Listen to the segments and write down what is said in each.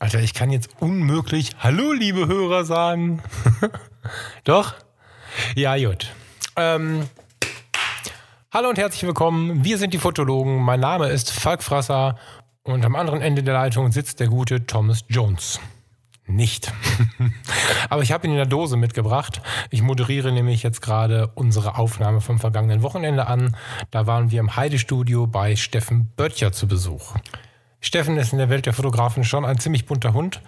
Alter, ich kann jetzt unmöglich Hallo, liebe Hörer sagen. Doch? Ja, gut. Ähm, hallo und herzlich willkommen. Wir sind die Fotologen. Mein Name ist Falk Frasser und am anderen Ende der Leitung sitzt der gute Thomas Jones. Nicht. Aber ich habe ihn in der Dose mitgebracht. Ich moderiere nämlich jetzt gerade unsere Aufnahme vom vergangenen Wochenende an. Da waren wir im Heidestudio bei Steffen Böttcher zu Besuch. Steffen ist in der Welt der Fotografen schon ein ziemlich bunter Hund.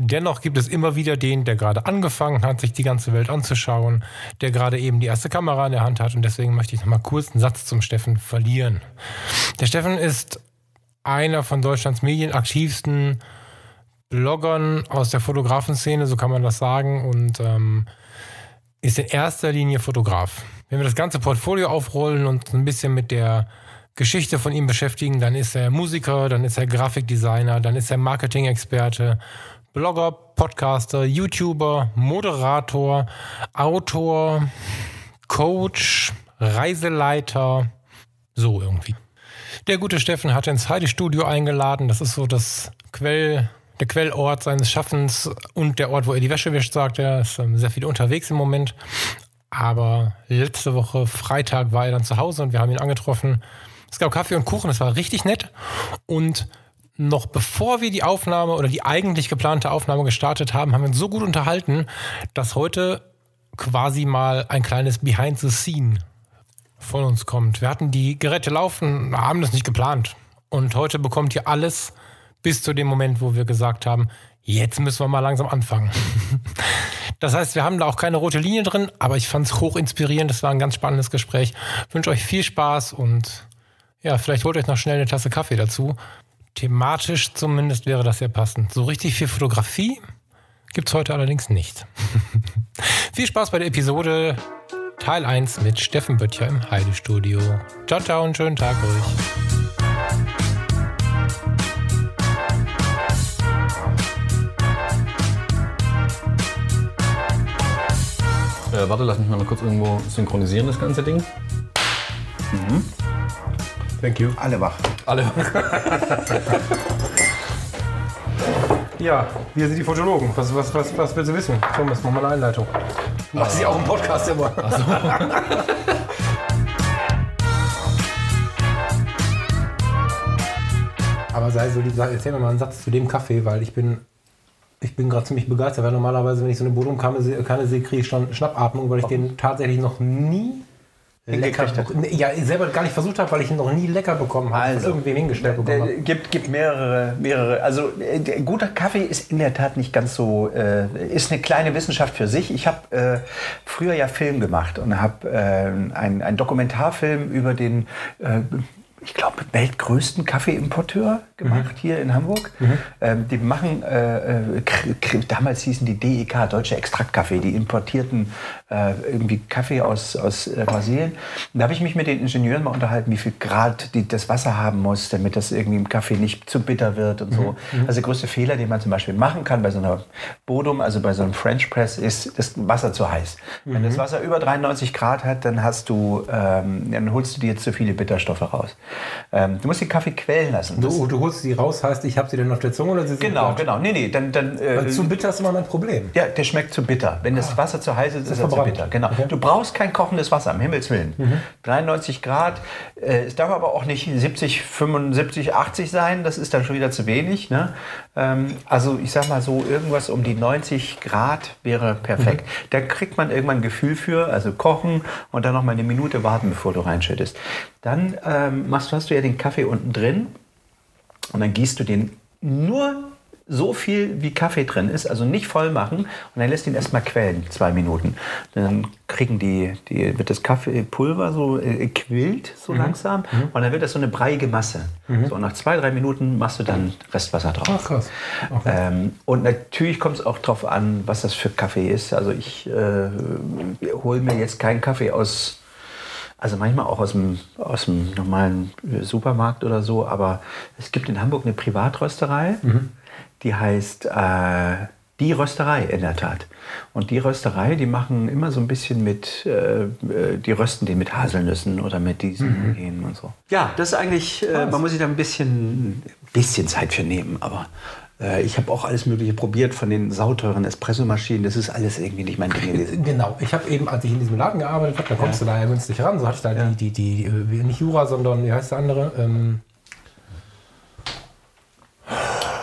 Dennoch gibt es immer wieder den, der gerade angefangen hat, sich die ganze Welt anzuschauen, der gerade eben die erste Kamera in der Hand hat und deswegen möchte ich nochmal kurz einen Satz zum Steffen verlieren. Der Steffen ist einer von Deutschlands medienaktivsten Bloggern aus der Fotografenszene, so kann man das sagen, und ähm, ist in erster Linie Fotograf. Wenn wir das ganze Portfolio aufrollen und ein bisschen mit der Geschichte von ihm beschäftigen, dann ist er Musiker, dann ist er Grafikdesigner, dann ist er Marketing-Experte, Blogger, Podcaster, YouTuber, Moderator, Autor, Coach, Reiseleiter, so irgendwie. Der gute Steffen hat ins Heide-Studio eingeladen. Das ist so das Quell, der Quellort seines Schaffens und der Ort, wo er die Wäsche wäscht, sagt er. Ist sehr viel unterwegs im Moment. Aber letzte Woche, Freitag, war er dann zu Hause und wir haben ihn angetroffen es gab Kaffee und Kuchen, das war richtig nett. Und noch bevor wir die Aufnahme oder die eigentlich geplante Aufnahme gestartet haben, haben wir uns so gut unterhalten, dass heute quasi mal ein kleines Behind the Scene von uns kommt. Wir hatten die Geräte laufen, haben das nicht geplant. Und heute bekommt ihr alles bis zu dem Moment, wo wir gesagt haben, jetzt müssen wir mal langsam anfangen. Das heißt, wir haben da auch keine rote Linie drin, aber ich fand es hoch inspirierend. Das war ein ganz spannendes Gespräch. Ich wünsche euch viel Spaß und ja, vielleicht holt euch noch schnell eine Tasse Kaffee dazu. Thematisch zumindest wäre das sehr passend. So richtig viel Fotografie gibt es heute allerdings nicht. viel Spaß bei der Episode Teil 1 mit Steffen Böttcher im Heidestudio. Ciao, ciao und schönen Tag euch. Äh, warte, lass mich mal kurz irgendwo synchronisieren, das ganze Ding. Mhm. Thank you. Alle wach. Alle wach. ja, wir sind die Fotologen. Was, was, was, was willst du wissen? Thomas, mach mal eine Einleitung. Du machst sie auch im Podcast immer. Ach so. Aber sei so lieb, erzähl mir mal einen Satz zu dem Kaffee, weil ich bin ich bin gerade ziemlich begeistert, weil normalerweise, wenn ich so eine Bodumkanne sehe, kriege ich schon Schnappatmung, weil ich den tatsächlich noch nie lecker Ja, selber gar nicht versucht habe, weil ich ihn noch nie lecker bekommen habe. Also, irgendwem hingestellt bekommen habe. Gibt, gibt mehrere, mehrere. Also äh, guter Kaffee ist in der Tat nicht ganz so, äh, ist eine kleine Wissenschaft für sich. Ich habe äh, früher ja Film gemacht und habe äh, einen Dokumentarfilm über den äh, ich glaube, weltgrößten Kaffeeimporteur gemacht mhm. hier in Hamburg. Mhm. Ähm, die machen, äh, äh damals hießen die DEK, Deutsche Extraktkaffee, die importierten äh, irgendwie Kaffee aus, aus äh, Brasilien. Und da habe ich mich mit den Ingenieuren mal unterhalten, wie viel Grad die, das Wasser haben muss, damit das irgendwie im Kaffee nicht zu bitter wird und so. Mhm. mhm. Also der größte Fehler, den man zum Beispiel machen kann bei so einer Bodum, also bei so einem French Press, ist das Wasser zu heiß. Wenn das mhm. Wasser über 93 Grad hat, dann hast du, ähm, dann holst du dir zu viele Bitterstoffe raus. Ähm, du musst den Kaffee quellen lassen. Du, du holst sie raus, heißt, ich habe sie dann auf der Zunge oder sie sind Genau, genau. Nee, nee, dann, dann, äh, zu bitter ist immer mein Problem. Ja, der schmeckt zu bitter. Wenn das ah. Wasser zu heiß ist, ist, ist er zu bitter. Genau. Okay. Du brauchst kein kochendes Wasser, um Himmels Willen. Mhm. 93 Grad. Äh, es darf aber auch nicht 70, 75, 80 sein. Das ist dann schon wieder zu wenig. Ne? Ähm, also ich sag mal so, irgendwas um die 90 Grad wäre perfekt. Mhm. Da kriegt man irgendwann ein Gefühl für, also kochen und dann noch mal eine Minute warten, bevor du reinschüttest. Dann ähm, machst, hast du ja den Kaffee unten drin und dann gießt du den nur so viel wie Kaffee drin ist, also nicht voll machen und dann lässt ihn erstmal quellen, zwei Minuten. Dann kriegen die, die wird das Kaffeepulver so äh, quillt so mhm. langsam mhm. und dann wird das so eine breiige Masse. Mhm. So, und nach zwei, drei Minuten machst du dann Restwasser drauf. Ach, krass. Okay. Ähm, und natürlich kommt es auch darauf an, was das für Kaffee ist. Also ich äh, hole mir jetzt keinen Kaffee aus also manchmal auch aus dem, aus dem normalen Supermarkt oder so, aber es gibt in Hamburg eine Privatrösterei, mhm. Die heißt äh, Die Rösterei in der Tat. Und die Rösterei, die machen immer so ein bisschen mit, äh, äh die rösten den mit Haselnüssen oder mit diesen mhm. und so. Ja, das ist eigentlich, äh, man muss sich da ein bisschen, bisschen Zeit für nehmen, aber Äh, ich habe auch alles Mögliche probiert von den sauteuren Espressomaschinen. Das ist alles irgendwie nicht mein Ding gewesen. Genau. Ich habe eben, als ich in diesem Laden gearbeitet habe, da kommst ja. du da ja günstig ran. So hatte ich da ja. die, die, die, nicht Jura, sondern, wie heißt der andere? Ähm,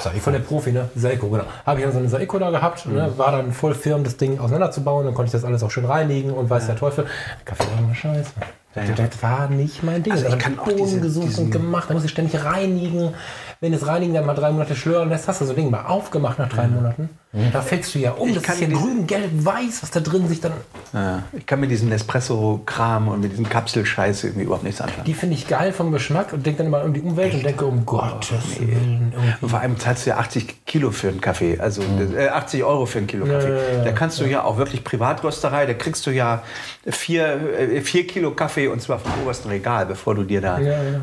Von der Profi, ne? Seiko, genau. Habe ich dann so eine Seiko da gehabt, ne? mhm. ne? war dann voll firm, das Ding auseinanderzubauen. Dann konnte ich das alles auch schön reinigen und weiß ja. der Teufel. Kaffee war eine Scheiße. Ja, ja. Das war nicht mein Ding. Also ich kann auch diese, gesucht und gemacht. Da muss ich ständig reinigen. Wenn das Reinigen dann mal drei Monate schlören lässt, hast du so ein Ding mal aufgemacht nach drei mhm. Monaten. Mhm. Da fällst du ja um. Ich das ist ja grün, gelb, weiß, was da drin sich dann. Ja, ich kann mit diesem Espresso-Kram und mit diesem Kapselscheiß irgendwie überhaupt nichts anfangen. Die finde ich geil vom Geschmack und denke dann immer um die Umwelt Echt? und denke, um Gottes oh, Willen. Und vor allem zahlst du ja 80 Kilo für einen Kaffee, also mhm. äh, 80 Euro für einen Kilo Kaffee. Ja, da kannst du ja auch wirklich Privatrösterei, da kriegst du ja vier, äh, vier Kilo Kaffee und zwar vom obersten Regal, bevor du dir da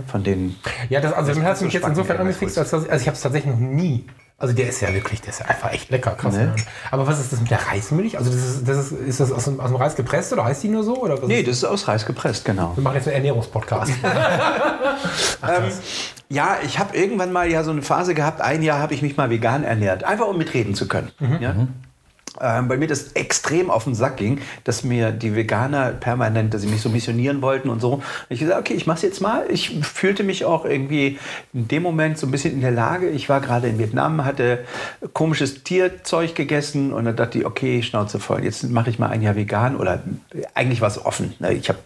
von den. Ja, das, also das hat mich jetzt insofern angefixt, als dass, also ich habe es tatsächlich noch nie also der ist ja wirklich, der ist ja einfach echt lecker, krass. Ne? Aber was ist das mit der Reismilch? Also das ist, das ist, ist das aus dem, aus dem Reis gepresst oder heißt die nur so? Oder was nee, das ist aus Reis gepresst, genau. Wir machen jetzt einen Ernährungspodcast. ähm, ja, ich habe irgendwann mal ja so eine Phase gehabt, ein Jahr habe ich mich mal vegan ernährt, einfach um mitreden zu können. Mhm. Ja? Mhm ähm, bei mir das extrem auf den Sack ging, dass mir die Veganer permanent, dass sie mich so missionieren wollten und so. Und ich gesagt, okay, ich mach's jetzt mal. Ich fühlte mich auch irgendwie in dem Moment so ein bisschen in der Lage. Ich war gerade in Vietnam, hatte komisches Tierzeug gegessen und dann dachte ich, okay, Schnauze voll. Jetzt mache ich mal ein Jahr vegan oder eigentlich war es offen. Ne? Ich habe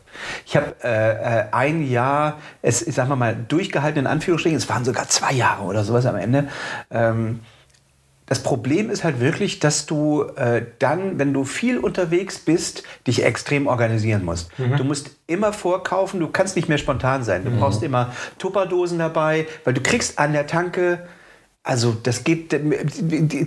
ich hab, äh, äh, ein Jahr, es, sagen wir mal, durchgehalten in Anführungsstrichen. Es waren sogar zwei Jahre oder sowas am Ende. Ähm, das Problem ist halt wirklich, dass du äh, dann, wenn du viel unterwegs bist, dich extrem organisieren musst. Mhm. Du musst immer vorkaufen, du kannst nicht mehr spontan sein. Du mhm. brauchst immer Tupperdosen dabei, weil du kriegst an der Tanke also das gibt,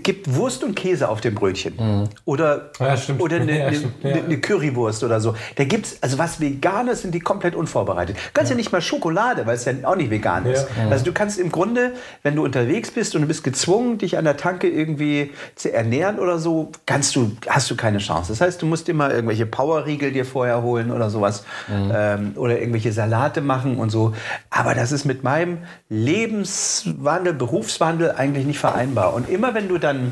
gibt Wurst und Käse auf dem Brötchen. Mhm. Oder, ja, oder eine, ja, eine, eine, Currywurst oder so. Da gibt es, also was Veganes sind die komplett unvorbereitet. Du kannst ja. ja nicht mal Schokolade, weil es ja auch nicht vegan ist. Ja. Also du kannst im Grunde, wenn du unterwegs bist und du bist gezwungen, dich an der Tanke irgendwie zu ernähren oder so, kannst du, hast du keine Chance. Das heißt, du musst immer irgendwelche Powerriegel dir vorher holen oder sowas. Mhm. Ähm, oder irgendwelche Salate machen und so. Aber das ist mit meinem Lebenswandel, Berufswandel eigentlich nicht vereinbar. Und immer wenn du dann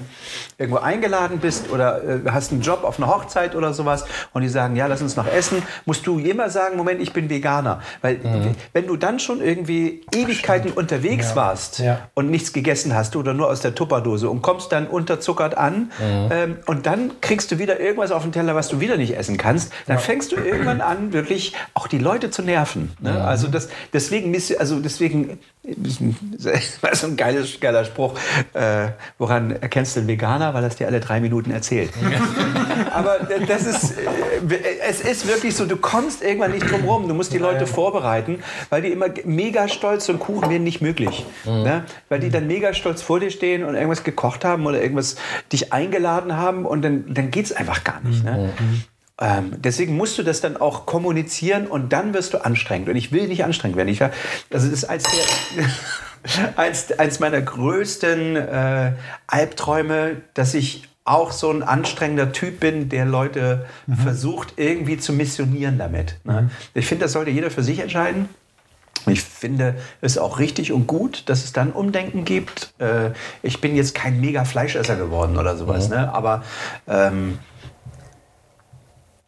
irgendwo eingeladen bist oder äh, hast einen Job auf einer Hochzeit oder sowas und die sagen, ja, lass uns noch essen, musst du immer sagen, Moment, ich bin Veganer. Weil mhm. wenn du dann schon irgendwie Ewigkeiten unterwegs ja. warst ja. und nichts gegessen hast oder nur aus der Tupperdose und kommst dann unterzuckert an mhm. ähm, und dann kriegst du wieder irgendwas auf den Teller, was du wieder nicht essen kannst, dann ja. fängst du irgendwann an, wirklich auch die Leute zu nerven. Ne? Mhm. Also das, deswegen, also deswegen, das ist ein geiles, geiler Spruch. Äh, woran erkennst du einen Veganer? Weil er es dir alle drei Minuten erzählt. Aber das ist, äh, es ist wirklich so, du kommst irgendwann nicht drum rum. Du musst die Leute vorbereiten, weil die immer mega stolz und Kuchen werden nicht möglich. Mhm. Ne? Weil die dann mega stolz vor dir stehen und irgendwas gekocht haben oder irgendwas dich eingeladen haben und dann, dann geht es einfach gar nicht. Ne? Mhm. Ähm, deswegen musst du das dann auch kommunizieren und dann wirst du anstrengend. Und ich will nicht anstrengend werden. Ich, also das ist als der, eins, eins meiner größten äh, Albträume, dass ich auch so ein anstrengender Typ bin, der Leute mhm. versucht irgendwie zu missionieren damit. Ne? Mhm. Ich finde, das sollte jeder für sich entscheiden. Ich finde es auch richtig und gut, dass es dann Umdenken gibt. Äh, ich bin jetzt kein mega Fleischesser geworden oder sowas, mhm. ne? aber ähm,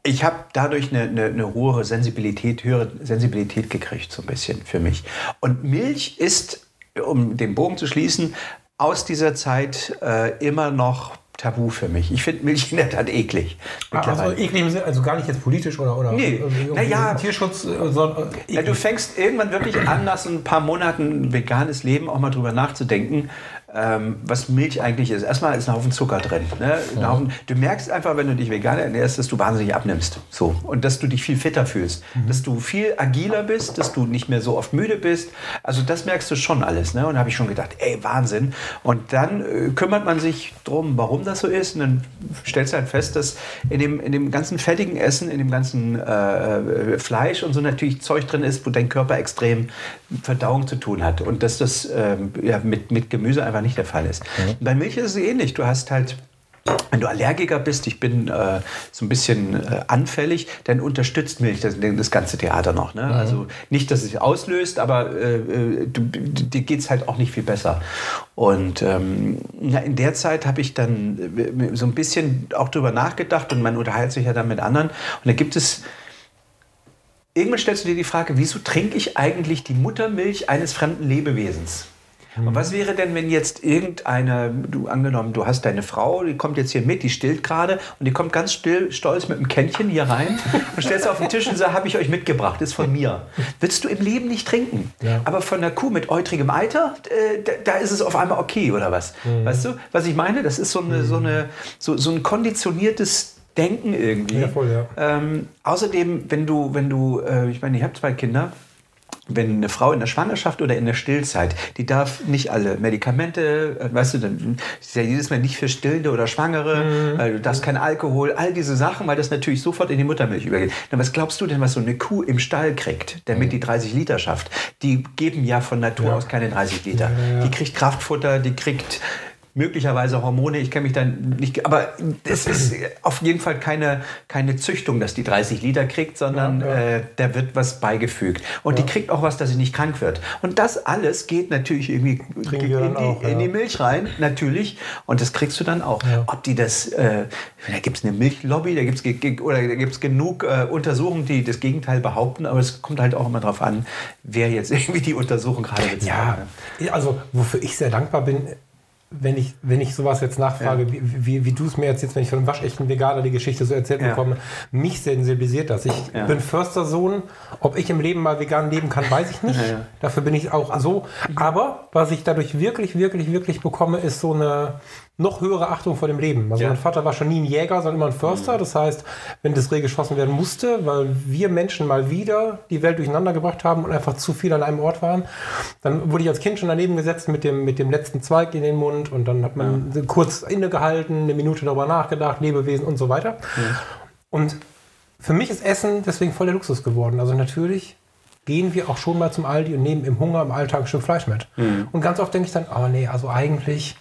ich habe dadurch eine, eine, eine, hohe Sensibilität, höhere Sensibilität gekriegt, so ein bisschen für mich. Und Milch ist um den Bogen zu schließen, aus dieser Zeit äh, immer noch tabu für mich. Ich finde Milch in der Tat eklig. Ah, also eklig, also gar nicht jetzt politisch oder, oder nee. naja, Tierschutz. Äh, sondern, äh, ja, du fängst irgendwann wirklich an, nach so ein paar Monaten veganes Leben auch mal drüber nachzudenken, ähm, was Milch eigentlich ist. Erstmal ist ein Haufen Zucker drin. Ne? Mhm. Haufen, du merkst einfach, wenn du dich vegan ernährst, dass du wahnsinnig abnimmst. So. Und dass du dich viel fitter fühlst. Mhm. Dass du viel agiler bist, dass du nicht mehr so oft müde bist. Also das merkst du schon alles. Ne? Und da habe ich schon gedacht, ey, Wahnsinn. Und dann äh, kümmert man sich darum, warum das so ist. Und dann stellst du halt fest, dass in dem, in dem ganzen fettigen Essen, in dem ganzen äh, Fleisch und so natürlich Zeug drin ist, wo dein Körper extrem Verdauung zu tun hat. Und dass das äh, ja, mit, mit Gemüse einfach einfach nicht der Fall ist. Mhm. Bei Milch ist es ähnlich. Du hast halt wenn du Allergiker bist, ich bin äh, so ein bisschen äh, anfällig, dann unterstützt Milch das, das ganze Theater noch. Ne? Mhm. Also nicht, dass es sich auslöst, aber äh, äh du, dir geht es halt auch nicht viel besser. Und ähm, in der Zeit habe ich dann äh, so ein bisschen auch drüber nachgedacht und man unterhält sich ja dann mit anderen. Und da gibt es irgendwann stellst du dir die Frage, wieso trinke ich eigentlich die Muttermilch eines fremden Lebewesens? Und was wäre denn, wenn jetzt irgendeine, du angenommen, du hast deine Frau, die kommt jetzt hier mit, die stillt gerade und die kommt ganz still, stolz mit einem Kännchen hier rein und stellst auf den Tisch und sagst, habe ich euch mitgebracht, ist von mir. Willst du im Leben nicht trinken. Ja. Aber von einer Kuh mit eutrigem Eiter, äh, da, da, ist es auf einmal okay, oder was? Mhm. Weißt du, was ich meine? Das ist so, eine, so, eine, so, so ein konditioniertes Denken irgendwie. Ja, voll, ja. Ähm, außerdem, wenn du, wenn du, äh, ich meine, ich habe zwei Kinder, wenn eine Frau in der Schwangerschaft oder in der Stillzeit, die darf nicht alle Medikamente, äh, weißt du, dann ist ja jedes Mal nicht für Stillende oder Schwangere, mhm. du darfst kein Alkohol, all diese Sachen, weil das natürlich sofort in die Muttermilch übergeht. Dann was glaubst du denn, was so eine Kuh im Stall kriegt, damit mhm. die 30 Liter schafft? Die geben ja von Natur ja. aus keine 30 Liter. Ja, ja, die kriegt Kraftfutter, die kriegt möglicherweise Hormone, ich kenne mich dann nicht, aber es ist auf jeden Fall keine, keine Züchtung, dass die 30 Liter kriegt, sondern ja, ja. Äh, da wird was beigefügt. Und ja. die kriegt auch was, dass sie nicht krank wird. Und das alles geht natürlich irgendwie in die, auch, in die, Milch rein, natürlich. Und das kriegst du dann auch. Ob die das, äh, da gibt es eine Milchlobby, da gibt es oder da gibt's genug äh, Untersuchungen, die das Gegenteil behaupten, aber es kommt halt auch immer darauf an, wer jetzt irgendwie die Untersuchung gerade bezahlt. Ja, also wofür ich sehr dankbar bin, wenn ich, wenn ich sowas jetzt nachfrage, ja. wie, wie, wie du es mir jetzt, jetzt, wenn ich von einem waschechten Veganer die Geschichte so erzählt ja. bekomme, mich sensibilisiert das. Ich ja. bin Förstersohn. Ob ich im Leben mal vegan leben kann, weiß ich nicht. Dafür bin ich auch so. Aber was ich dadurch wirklich, wirklich, wirklich bekomme, ist so eine, noch höhere Achtung vor dem Leben. Also ja. mein Vater war schon nie ein Jäger, sondern immer ein Förster. Mhm. Das heißt, wenn das Reh geschossen werden musste, weil wir Menschen mal wieder die Welt durcheinander gebracht haben und einfach zu viel an einem Ort waren, dann wurde ich als Kind schon daneben gesetzt mit dem, mit dem letzten Zweig in den Mund und dann hat man ja. kurz innegehalten, eine Minute darüber nachgedacht, Lebewesen und so weiter. Ja. Und für mich ist Essen deswegen voll der Luxus geworden. Also natürlich gehen wir auch schon mal zum Aldi und nehmen im Hunger im Alltag ein Stück Fleisch mit. Mhm. Und ganz oft denke ich dann, oh nee, also eigentlich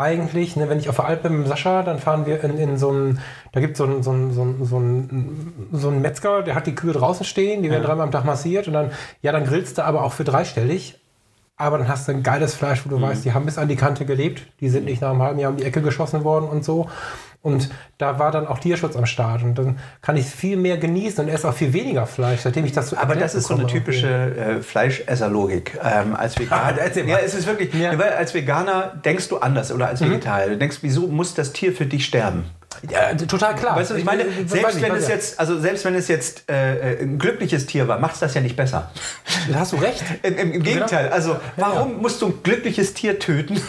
eigentlich, ne, wenn ich auf der Alp bin mit Sascha, dann fahren wir in, in so einen, da gibt so es so einen, so, einen, so, einen, so einen Metzger, der hat die Kühe draußen stehen, die werden ja. dreimal am Tag massiert und dann, ja, dann grillst du aber auch für dreistellig. Aber dann hast du ein geiles Fleisch, wo du mhm. weißt, die haben bis an die Kante gelebt, die sind nicht nach einem halben Jahr um die Ecke geschossen worden und so. Und da war dann auch Tierschutz am Start. Und dann kann ich es viel mehr genießen und esse auch viel weniger Fleisch, seitdem ich das so Aber das ist so eine typische äh, Fleischesserlogik. Ähm, als Veganer. Ja, es ist wirklich. Ja. Als Veganer denkst du anders oder als mhm. Vegetarier. Mhm. Du denkst, wieso muss das Tier für dich sterben? Ja, total klar. Weißt du, ich meine, selbst ich, wenn es jetzt, also selbst wenn es jetzt äh, äh ein glückliches Tier war, macht es das ja nicht besser. Da hast du recht. Im, im, im Gegenteil. Also warum musst du ein glückliches Tier töten?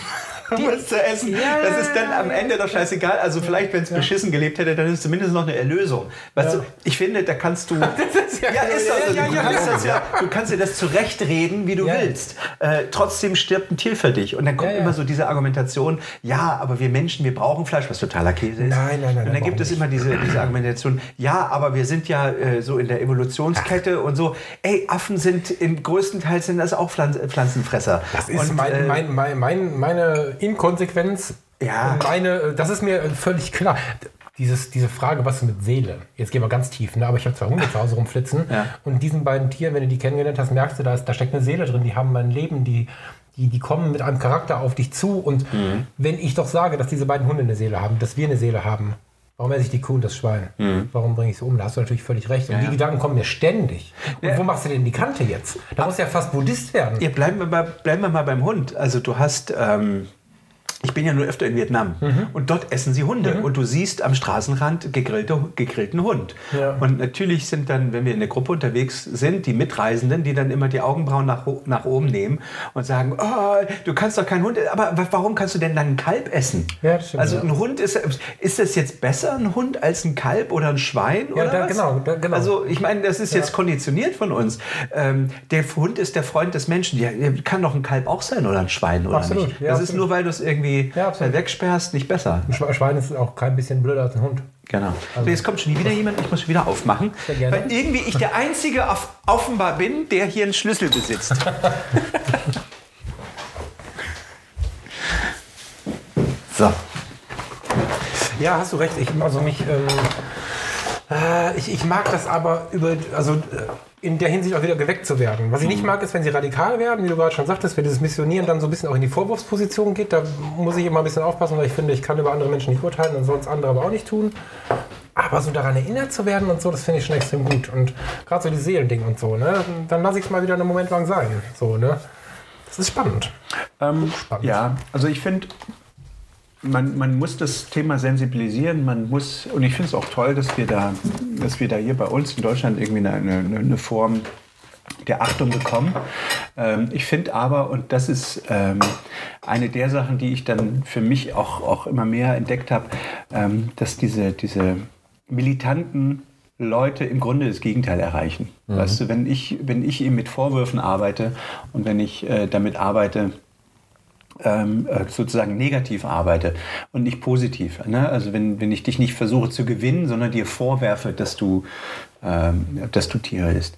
es zu essen. Ja, das ist dann am Ende doch scheißegal. Also vielleicht, wenn es ja. beschissen gelebt hätte, dann ist es zumindest noch eine Erlösung. Weißt ja. du, ich finde, da kannst du. das ist ja, ja, ist also, du, kannst das ja, du kannst dir das zurechtreden, wie du willst. Äh, trotzdem stirbt ein Tier für dich. Und dann kommt immer so diese Argumentation, ja, aber wir Menschen, wir brauchen Fleisch, was totaler Käse ist. Nein, nein, nein. Und dann gibt es immer diese, diese Argumentation, ja, aber wir sind ja äh, so in der Evolutionskette Ach. und so. Ey, Affen sind im größten Teil sind das auch Pflanz Pflanzenfresser. Das ist und, mein, äh, mein, mein, mein, meine Inkonsequenz. Ja. Meine, das ist mir völlig klar. Dieses, diese Frage, was ist mit Seele? Jetzt gehen wir ganz tief, ne? aber ich habe zwei Hunde zu Hause rumflitzen. Ja. Und diesen beiden Tieren, wenn du die kennengelernt hast, merkst du, da, ist, da steckt eine Seele drin. Die haben mein Leben, die, die, die kommen mit einem Charakter auf dich zu. Und mhm. wenn ich doch sage, dass diese beiden Hunde eine Seele haben, dass wir eine Seele haben, Warum esse ich die Kuh und das Schwein? Mhm. Warum bringe ich es um? Da hast du natürlich völlig recht. Und ja, die. Gedanken kommen mir ständig. Und ja. wo machst du denn die Kante jetzt? Da muss ja fast Buddhist werden. Ja, bleiben wir mal, bleiben wir mal beim Hund. Also du hast ähm, ich bin ja nur öfter in Vietnam mhm. und dort essen sie Hunde mhm. und du siehst am Straßenrand gegrillte, gegrillten Hund. Ja. Und natürlich sind dann, wenn wir in der Gruppe unterwegs sind, die Mitreisenden, die dann immer die Augenbrauen nach, nach oben nehmen und sagen, oh, du kannst doch keinen Hund, aber warum kannst du denn dann ein Kalb essen? Ja, stimmt, also ein Hund, ist, ist das jetzt besser ein Hund als ein Kalb oder ein Schwein? Ja, oder da, genau, da, genau. Also ich meine, das ist jetzt konditioniert von uns. Ähm, der Hund ist der Freund des Menschen. Ja, kann doch ein Kalb auch sein oder ein Schwein oder absolut, nicht. das absolut. ist nur, weil du es irgendwie irgendwie ja, wegsperrst, nicht besser. Ein Schwein ist auch kein bisschen blöder als ein Hund. Genau. Also. jetzt kommt schon wieder jemand, ich muss wieder aufmachen. Weil irgendwie ich der Einzige auf, offenbar bin, der hier einen Schlüssel besitzt. so. Ja, hast du recht. Ich, also mich, ähm, äh, ich, ich mag das aber über, also äh, in der Hinsicht auch wieder geweckt zu werden. Was ich nicht mag, ist, wenn sie radikal werden, wie du gerade schon sagtest, wenn dieses Missionieren dann so ein bisschen auch in die Vorwurfsposition geht. Da muss ich immer ein bisschen aufpassen, weil ich finde, ich kann über andere Menschen nicht urteilen und sonst andere aber auch nicht tun. Aber so daran erinnert zu werden und so, das finde ich schon extrem gut. Und gerade so die Seelending und so, ne? Dann lasse ich es mal wieder einen Moment lang sein. So, ne? Das ist spannend. Ähm, spannend. Ja, also ich finde, man, man muss das Thema sensibilisieren, man muss, und ich finde es auch toll, dass wir da, dass wir da hier bei uns in Deutschland irgendwie eine, eine, eine Form der Achtung bekommen. Ähm, ich finde aber, und das ist ähm, eine der Sachen, die ich dann für mich auch, auch immer mehr entdeckt habe, ähm, dass diese, diese militanten Leute im Grunde das Gegenteil erreichen. Mhm. Weißt du, wenn ich, wenn ich eben mit Vorwürfen arbeite und wenn ich äh, damit arbeite, ähm, äh, sozusagen negativ arbeite und nicht positiv. Ne? Also wenn, wenn ich dich nicht versuche zu gewinnen, sondern dir vorwerfe, dass du, ähm, dass du Tiere isst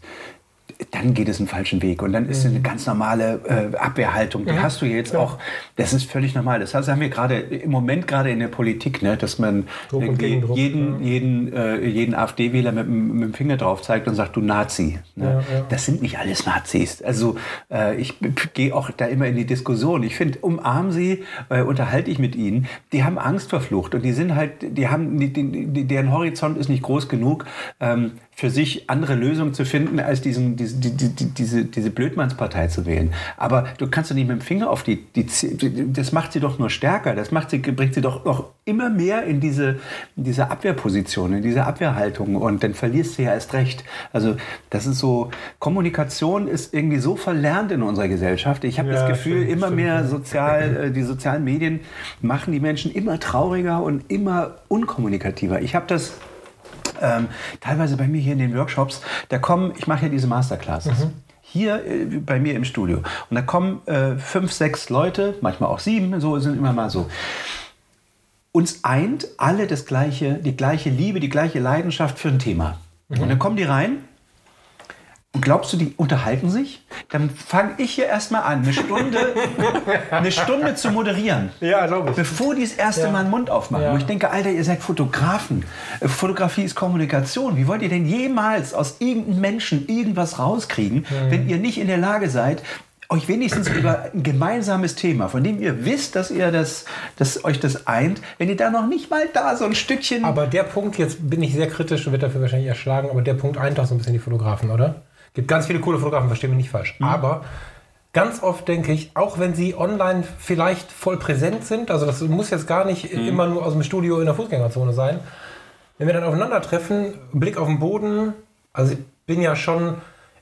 dann geht es einen falschen Weg. Und dann ist es eine mhm. ganz normale äh, Abwehrhaltung. Die ja. hast du jetzt ja. auch. Das ist völlig normal. Das haben wir gerade im Moment gerade in der Politik, ne, dass man jeden, ja. jeden, äh, jeden AfD-Wähler mit, mit, dem Finger drauf zeigt und sagt, du Nazi. Ne? Das sind nicht alles Nazis. Also äh, ich gehe auch da immer in die Diskussion. Ich finde, umarmen sie, äh, unterhalte ich mit ihnen. Die haben Angst vor Flucht und die sind halt, die haben, die, die, deren Horizont ist nicht groß genug, ähm, für sich andere Lösungen zu finden, als diesen, diese, die, die, diese, diese Blödmannspartei zu wählen. Aber du kannst doch nicht mit dem Finger auf die, die, das macht sie doch nur stärker, das macht sie, bringt sie doch noch immer mehr in diese, in diese Abwehrposition, in diese Abwehrhaltung und dann verlierst du ja erst recht. Also das ist so, Kommunikation ist irgendwie so verlernt in unserer Gesellschaft. Ich habe ja, das Gefühl, stimmt, immer stimmt, mehr sozial, äh, die sozialen Medien machen die Menschen immer trauriger und immer unkommunikativer. Ich habe das ähm, teilweise bei mir hier in den Workshops, da kommen, ich mache ja diese Masterclasses. Mhm. Hier äh, bei mir im Studio. Und da kommen äh, fünf, sechs Leute, manchmal auch sieben, so sind immer mal so. Uns eint alle das gleiche, die gleiche Liebe, die gleiche Leidenschaft für ein Thema. Mhm. Und dann kommen die rein und glaubst du, die unterhalten sich? Dann fange ich hier erstmal an, eine Stunde, eine Stunde zu moderieren. Ja, glaube ich. Bevor die das erste ja. Mal den Mund aufmachen. Ja. Wo ich denke, Alter, ihr seid Fotografen. Äh, Fotografie ist Kommunikation. Wie wollt ihr denn jemals aus irgendeinem Menschen irgendwas rauskriegen, mhm. wenn ihr nicht in der Lage seid, euch wenigstens über ein gemeinsames Thema, von dem ihr wisst, dass ihr das, dass euch das eint, wenn ihr da noch nicht mal da so ein Stückchen. Aber der Punkt, jetzt bin ich sehr kritisch und werde dafür wahrscheinlich erschlagen, aber der Punkt eint doch so ein bisschen die Fotografen, oder? Gibt ganz viele coole Fotografen, verstehe mich nicht falsch. Mhm. Aber ganz oft denke ich, auch wenn sie online vielleicht voll präsent sind, also das muss jetzt gar nicht mhm. immer nur aus dem Studio in der Fußgängerzone sein, wenn wir dann aufeinandertreffen, Blick auf den Boden, also ich bin ja schon,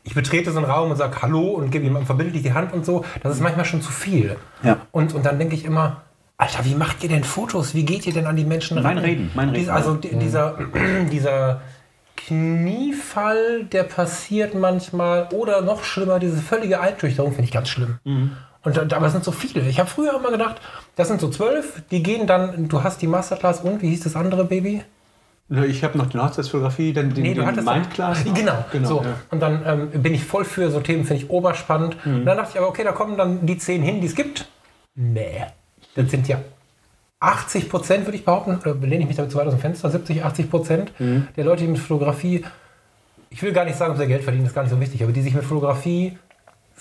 ich betrete so einen Raum und sage Hallo und gebe jemandem verbindlich die Hand und so, das ist manchmal schon zu viel. Ja. Und, und dann denke ich immer, Alter, wie macht ihr denn Fotos? Wie geht ihr denn an die Menschen ran? Mein Reden, mein Reden. Also mhm. dieser, dieser Kniefall, der passiert manchmal. Oder noch schlimmer, diese völlige Einschüchterung finde ich ganz schlimm. Mhm. Und da, aber es sind so viele. Ich habe früher immer gedacht, das sind so zwölf, die gehen dann, du hast die Masterclass und wie hieß das andere Baby? Ich habe noch die Hochzeitsfotografie, dann den, nee, den Mindclass. Genau, genau. So. Ja. Und dann ähm, bin ich voll für so Themen, finde ich oberspannend. Mhm. Und dann dachte ich aber, okay, da kommen dann die zehn hin, die es gibt. Nee, das sind ja 80 Prozent, würde ich behaupten, oder lehne ich mich damit zu weit aus dem Fenster, 70, 80 Prozent mhm. der Leute, die mit Fotografie, ich will gar nicht sagen, ob sie Geld verdienen, ist gar nicht so wichtig, aber die sich mit Fotografie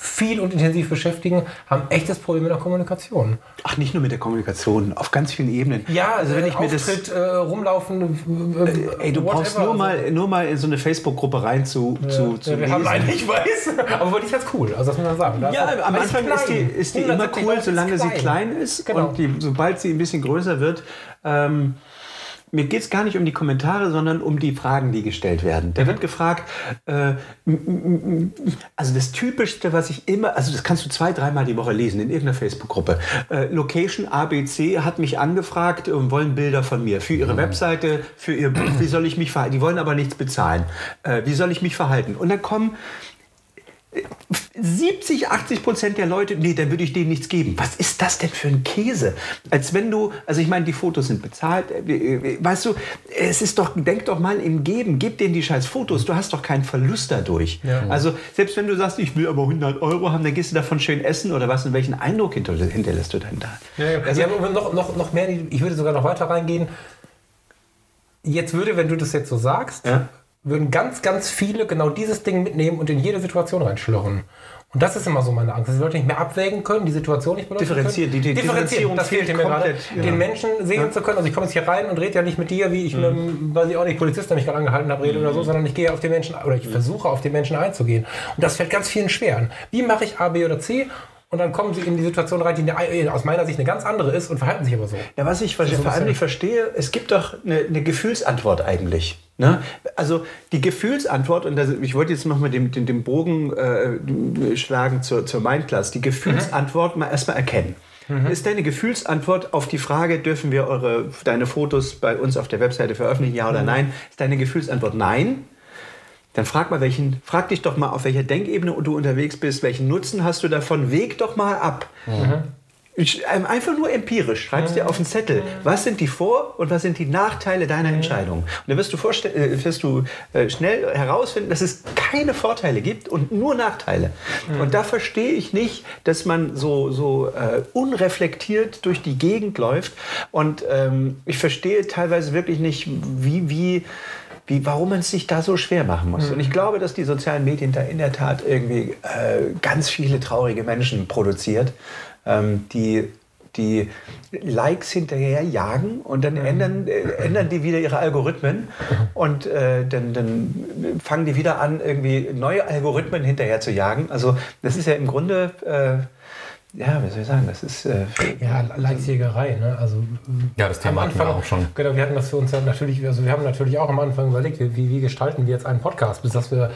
viel und intensiv beschäftigen, haben echtes Problem mit der Kommunikation. Ach, nicht nur mit der Kommunikation, auf ganz vielen Ebenen. Ja, also wenn ich mir Auftritt, das äh, rumlaufen, äh, äh ey, du whatever. brauchst nur mal, nur mal in so eine Facebook-Gruppe rein zu, ja. zu, zu ja, wir lesen. haben einen, ich weiß, aber die ist jetzt cool, also das muss man sagen. Das ja, auch, am Anfang ist, ist, die, ist die immer cool, solange sie klein ist genau. und die, sobald sie ein bisschen größer wird, ähm, mir geht es gar nicht um die Kommentare, sondern um die Fragen, die gestellt werden. Da mhm. wird gefragt, äh, also das Typischste, was ich immer, also das kannst du zwei, dreimal die Woche lesen in irgendeiner Facebook-Gruppe. Äh, Location ABC hat mich angefragt und wollen Bilder von mir für ihre mhm. Webseite, für ihr, wie soll ich mich verhalten? Die wollen aber nichts bezahlen. Äh, wie soll ich mich verhalten? Und dann kommen 70, 80 Prozent der Leute, nee, dann würde ich denen nichts geben. Was ist das denn für ein Käse? Als wenn du, also ich meine, die Fotos sind bezahlt. Äh, äh, weißt du, es ist doch, denk doch mal im Geben, gib denen die scheiß Fotos, du hast doch keinen Verlust dadurch. Ja. Also selbst wenn du sagst, ich will aber 100 Euro haben, dann gehst du davon schön essen oder was, und welchen Eindruck hinterlässt du denn da? Ja, ja. Also, ja, noch, noch, noch mehr, ich würde sogar noch weiter reingehen jetzt würde, wenn du das jetzt so sagst, Ja. Würden ganz, ganz viele genau dieses Ding mitnehmen und in jede Situation reinschlürren. Und das ist immer so meine Angst, dass die Leute nicht mehr abwägen können, die Situation nicht beleuchten Differenzieren, können. die- die Differenzierung das fehlt mir gerade. ja. Den Menschen sehen zu können. Also ich komme jetzt hier rein und rede ja nicht mit dir, wie ich mit einem, weiß ich auch nicht, Polizist, der mich gerade angehalten habe, rede oder so, sondern ich gehe auf den Menschen, oder ich versuche auf den Menschen einzugehen. Und das fällt ganz vielen schwer. Wie mache ich A, B oder C? Und dann kommen sie in die Situation rein, die eine, aus meiner Sicht eine ganz andere ist und verhalten sich aber so. Ja, was ich, was ist ich so ein vor allem nicht verstehe, es gibt doch eine, eine Gefühlsantwort eigentlich. Ne? Also die Gefühlsantwort, und das, ich wollte jetzt noch mal den, den, den Bogen äh, schlagen zur, zur Mindclass, die Gefühlsantwort mal erstmal erkennen. Ist deine Gefühlsantwort auf die Frage, dürfen wir eure, deine Fotos bei uns auf der Webseite veröffentlichen, ja oder nein? Ist deine Gefühlsantwort nein? Dann frag mal, welchen, frag dich doch mal, auf welcher Denkebene du unterwegs bist, welchen Nutzen hast du davon, weg doch mal ab. Ich- ähm, Einfach nur empirisch. Schreibst dir auf einen Zettel, was sind die Vor- und was sind die Nachteile deiner Entscheidung. Und dann wirst du, äh, wirst du äh, schnell herausfinden, dass es keine Vorteile gibt und nur Nachteile. Und da verstehe ich nicht, dass man so, so äh, unreflektiert durch die Gegend läuft. Und ähm, ich verstehe teilweise wirklich nicht, wie, wie, wie, warum man es sich da so schwer machen muss. Und ich glaube, dass die sozialen Medien da in der Tat irgendwie äh, ganz viele traurige Menschen produziert, ähm, die die Likes hinterher jagen und dann ändern, äh, ändern die wieder ihre Algorithmen und äh, dann, dann fangen die wieder an, irgendwie neue Algorithmen hinterher zu jagen. Also das ist ja im Grunde, äh, ja, wie soll ich sagen, das ist... Äh, Ja, Leichsjägerei, ne? Also Ja, das Thema am hatten wir Anfang auch schon. Genau, wir hatten das für uns ja natürlich, also wir haben natürlich auch am Anfang überlegt, wie, wie gestalten wir jetzt einen Podcast, bis dass wir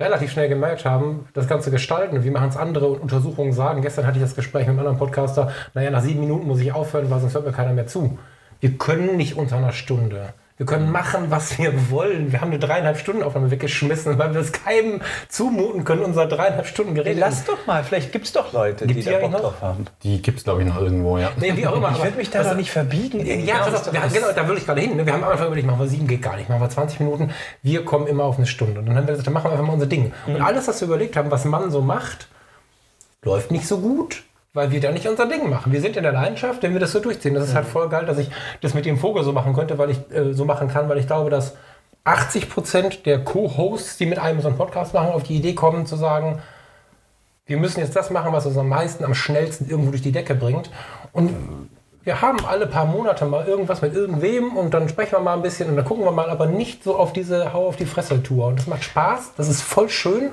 relativ schnell gemerkt haben, das Ganze gestalten und wie machen es andere und Untersuchungen sagen. Gestern hatte ich das Gespräch mit einem anderen Podcaster, naja, nach sieben Minuten muss ich aufhören, weil sonst hört mir keiner mehr zu. Wir können nicht unter einer Stunde. Wir können machen, was wir wollen. Wir haben eine dreieinhalb Stunden Aufnahme weggeschmissen, weil wir es keinem zumuten können, unser dreieinhalb Stunden Gerät. Lass doch mal, vielleicht gibt es doch Leute, Gibt's die die da Bock noch? drauf haben. Die gibt es, glaube ich, noch irgendwo, ja. Nee, wie auch immer. Ich werde mich da doch nicht verbiegen. ey. Ja, pass auf, wir, genau, da will ich gerade hin. ne? Wir haben am Anfang überlegt, machen wir sieben, geht gar nicht. Machen wir 20 Minuten. Wir kommen immer auf eine Stunde. Und dann haben wir gesagt, dann machen wir einfach mal unser Ding. Mhm. Und alles, was wir überlegt haben, was Mann so macht, läuft nicht so gut. Weil wir da nicht unser Ding machen. Wir sind in der Leidenschaft, wenn wir das so durchziehen. Das ist halt voll geil, dass ich das mit dem Vogel so machen könnte, weil ich äh, so machen kann, weil ich glaube, dass 80 Prozent der Co-Hosts, die mit einem so einen Podcast machen, auf die Idee kommen zu sagen, wir müssen jetzt das machen, was uns am meisten, am schnellsten irgendwo durch die Decke bringt. Und wir haben alle paar Monate mal irgendwas mit irgendwem und dann sprechen wir mal ein bisschen und dann gucken wir mal, aber nicht so auf diese Hau auf die Fresse-Tour. Und das macht Spaß, das ist voll schön,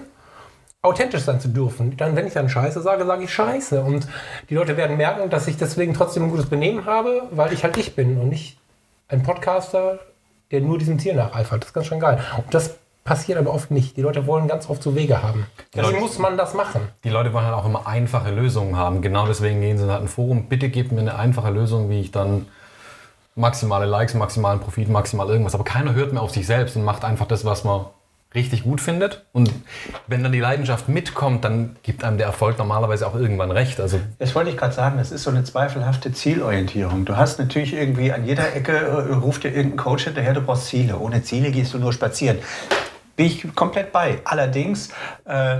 authentisch sein zu dürfen. Dann, wenn ich dann Scheiße sage, sage ich Scheiße. Und die Leute werden merken, dass ich deswegen trotzdem ein gutes Benehmen habe, weil ich halt ich bin und nicht ein Podcaster, der nur diesem Ziel nacheifert. Das ist ganz schön geil. Und das passiert aber oft nicht. Die Leute wollen ganz oft so Wege haben. Leute- muss man das machen? Die Leute wollen halt auch immer einfache Lösungen haben. Genau deswegen gehen sie in halt ein Forum. Bitte gebt mir eine einfache Lösung, wie ich dann maximale Likes, maximalen Profit, maximal irgendwas. Aber keiner hört mehr auf sich selbst und macht einfach das, was man richtig gut findet. Und wenn dann die Leidenschaft mitkommt, dann gibt einem der Erfolg normalerweise auch irgendwann recht. Also Das wollte ich gerade sagen, das ist so eine zweifelhafte Zielorientierung. Du hast natürlich irgendwie an jeder Ecke, äh, ruft dir irgendein Coach hinterher, du brauchst Ziele. Ohne Ziele gehst du nur spazieren. Bin ich komplett bei. Allerdings äh,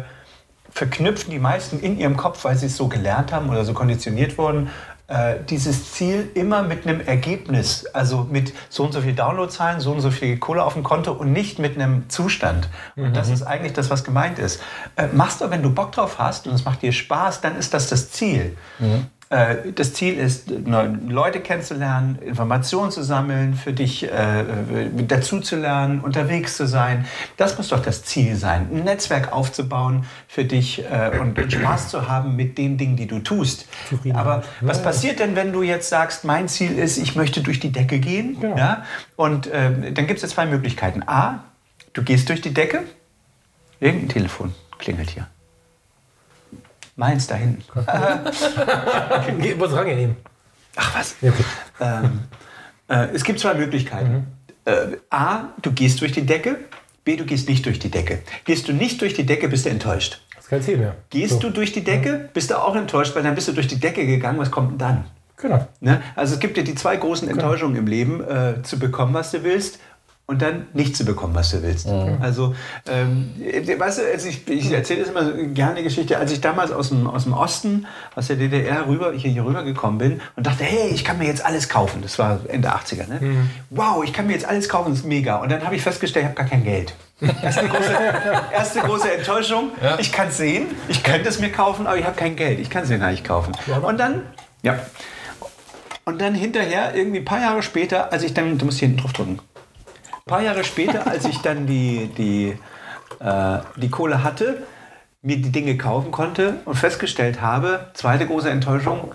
verknüpfen die meisten in ihrem Kopf, weil sie es so gelernt haben oder so konditioniert wurden, äh, dieses Ziel immer mit einem Ergebnis, also mit so und so viel Downloadzahlen, so und so viel Kohle auf dem Konto und nicht mit einem Zustand. Und das ist eigentlich das, was gemeint ist. Äh, machst du, wenn du Bock drauf hast und es macht dir Spaß, dann ist das das Ziel. Äh, Das Ziel ist, neue Leute kennenzulernen, Informationen zu sammeln, für dich äh, dazu zu lernen, unterwegs zu sein. Das muss doch das Ziel sein. Ein Netzwerk aufzubauen für dich äh, und Spaß zu haben mit den Dingen, die du tust. Aber was passiert denn, wenn du jetzt sagst, mein Ziel ist, ich möchte durch die Decke gehen? Ja? Und äh, dann gibt es ja zwei Möglichkeiten. A, du gehst durch die Decke. Irgendein Telefon klingelt hier. Meins da hinten. Geh, muss rangehen. Ach was. Ja, okay. ähm, äh, es gibt zwei Möglichkeiten. Äh, A, du gehst durch die Decke. B, du gehst nicht durch die Decke. Gehst du nicht durch die Decke, bist du enttäuscht. Das ist kein Ziel mehr. Gehst So. du durch die Decke, bist du auch enttäuscht, weil dann bist du durch die Decke gegangen. Was kommt denn dann? Genau. Ne? Also es gibt ja die zwei großen Enttäuschungen im Leben, äh, zu bekommen, was du willst und dann nicht zu bekommen, was du willst. Mhm. Also, ähm, weißt du, also ich, ich erzähle das immer gerne eine Geschichte, als ich damals aus dem, aus dem Osten, aus der DDR rüber, hier, hier rüber gekommen bin und dachte, hey, ich kann mir jetzt alles kaufen. Das war Ende 80er, ne? Mhm. Wow, ich kann mir jetzt alles kaufen, das ist mega. Und dann habe ich festgestellt, ich habe gar kein Geld. Erste große, erste große Enttäuschung. Ja. Ich kann es sehen, ich könnte es mir kaufen, aber ich habe kein Geld. Ich kann es mir gar nicht kaufen. Und dann, ja. Und dann hinterher, irgendwie ein paar Jahre später, als ich dann, du musst hier hinten drauf drücken. Ein paar Jahre später, als ich dann die, die, äh, die Kohle hatte, mir die Dinge kaufen konnte und festgestellt habe, zweite große Enttäuschung,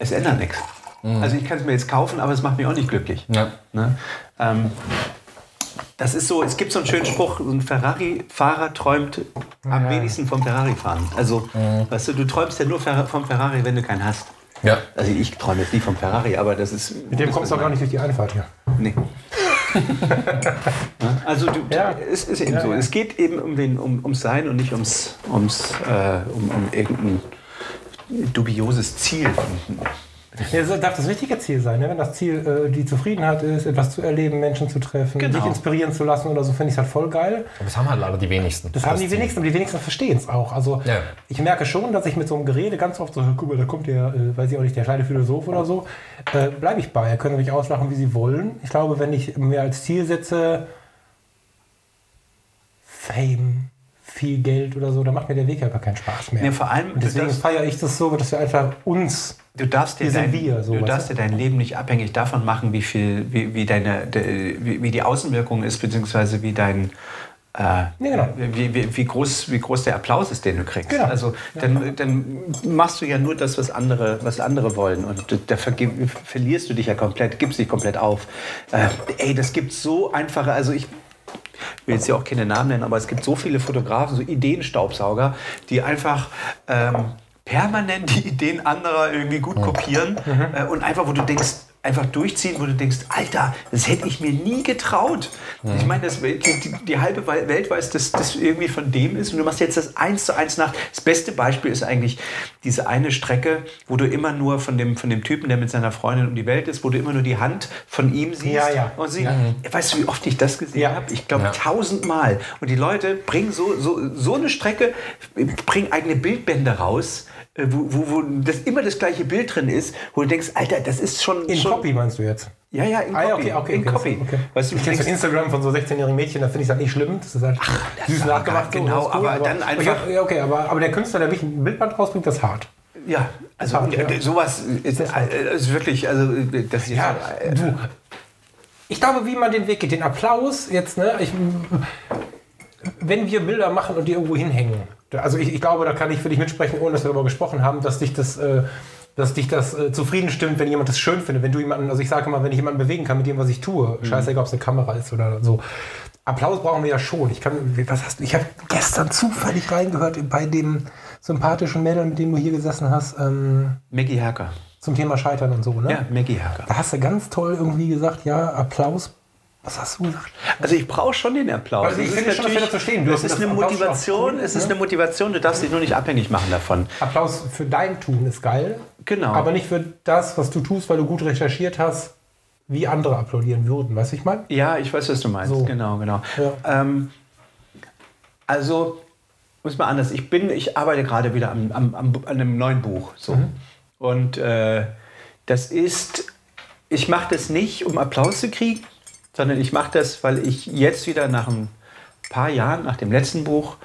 es ändert nichts. Mhm. Also ich kann es mir jetzt kaufen, aber es macht mich auch nicht glücklich. Ja. Ne? Ähm, das ist so, es gibt so einen schönen Spruch, ein Ferrari-Fahrer träumt am wenigsten vom Ferrari-Fahren. Also, mhm. weißt du, du träumst ja nur vom Ferrari, wenn du keinen hast. Ja. Also ich träume jetzt nicht vom Ferrari, aber das ist. Mit dem kommst du auch gar nicht durch die Einfahrt hier. Nee. also du, ja. es ist eben ja, so. Ja. Es geht eben um den, um, ums Sein und nicht ums, ums äh, um, um irgendein dubioses Ziel. Ja, das darf das wichtige Ziel sein. Ne? Wenn das Ziel äh, die Zufriedenheit ist, etwas zu erleben, Menschen zu treffen, genau. sich inspirieren zu lassen oder so, finde ich es halt voll geil. Aber das haben halt leider die wenigsten. Das, das haben die Ziel. wenigsten, aber die wenigsten verstehen es auch. Also ja. ich merke schon, dass ich mit so einem Gerede ganz oft so, guck mal, da kommt der, äh, weiß ich auch nicht, der kleine Philosoph oder so, äh, bleibe ich bei. Können mich auslachen, wie sie wollen. Ich glaube, wenn ich mir als Ziel setze, Fame, viel Geld oder so, dann macht mir der Weg ja gar keinen Spaß mehr. Ja, vor allem, und deswegen feiere ich das so, dass wir einfach uns Du darfst dir, dein, wir, so, du darfst dir dein Leben nicht abhängig davon machen, wie viel, wie, wie deine, de, wie, wie, die Außenwirkung ist, beziehungsweise wie dein, äh, ja, genau. wie, wie, wie, groß, wie groß der Applaus ist, den du kriegst. Genau. Also dann, dann machst du ja nur das, was andere, was andere wollen. Und da verlierst du dich ja komplett, gibst dich komplett auf. Äh, ey, das gibt so einfache, also ich will jetzt ja auch keine Namen nennen, aber es gibt so viele Fotografen, so Ideenstaubsauger, die einfach ähm, permanent die Ideen anderer irgendwie gut kopieren mhm. äh, und einfach, wo du denkst, einfach durchziehen, wo du denkst, Alter, das hätte ich mir nie getraut. Mhm. Ich meine, die, die, halbe Welt weiß, dass das irgendwie von dem ist und du machst jetzt das eins zu eins nach. Das beste Beispiel ist eigentlich diese eine Strecke, wo du immer nur von dem, von dem Typen, der mit seiner Freundin um die Welt ist, wo du immer nur die Hand von ihm siehst. Ja, ja. Und sie, ja. Weißt du, wie oft ich das gesehen ja. habe? Ich glaube, ja. tausendmal. Und die Leute bringen so, so, so eine Strecke, bringen eigene Bildbände raus wo, wo, wo das immer das gleiche Bild drin ist, wo du denkst, Alter, das ist schon. In schon Copy meinst du jetzt? Ja, ja, in ah, Copy. Okay, okay, in okay, Copy. Okay. Weißt du, ich kenne von Instagram von so 16-jährigen Mädchen, da finde ich halt nicht schlimm. Das ist halt Ach, das süß nachgemacht. Genau, cool, aber, aber, dann einfach. Ja, okay, aber, aber der Künstler, der mich ein Bildband rausbringt, das ist hart. Ja, also hart, ja. sowas ist, äh, ist, wirklich, also das ist ja, du. Ich glaube, wie man den Weg geht, den Applaus jetzt, ne, ich, wenn wir Bilder machen und die irgendwo hinhängen, also ich, ich, glaube, da kann ich für dich mitsprechen, ohne dass wir darüber gesprochen haben, dass dich das, äh, dass dich das äh, zufrieden stimmt, wenn jemand das schön findet. Wenn du jemanden, also ich sage mal, wenn ich jemanden bewegen kann mit dem, was ich tue, mhm. scheißegal, ob es eine Kamera ist oder so. Applaus brauchen wir ja schon. Ich kann, was hast du? Ich habe gestern zufällig reingehört bei dem sympathischen Mädel, mit dem du hier gesessen hast. Ähm, Maggie Hacker. Zum Thema Scheitern und so, ne? Ja, Maggie Hacker. Da hast du ganz toll irgendwie gesagt, ja, Applaus was hast du gesagt? Also ich brauche schon den Applaus. Also ich finde schon, das zu stehen. es ist eine Motivation, es ist eine Motivation, du darfst dich nur nicht abhängig machen davon. Applaus für dein Tun ist geil. Genau. Aber nicht für das, was du tust, weil du gut recherchiert hast, wie andere applaudieren würden. Weißt du, ich meine? Ja, ich weiß, was du meinst. So. Genau, genau. Ja. Ähm, also, muss mal anders. Ich bin, ich arbeite gerade wieder am, am, am, an einem neuen Buch. So. Mhm. Und äh, das ist, ich mache das nicht, um Applaus zu kriegen, sondern ich mache das, weil ich jetzt wieder nach ein paar Jahren, nach dem letzten Buch,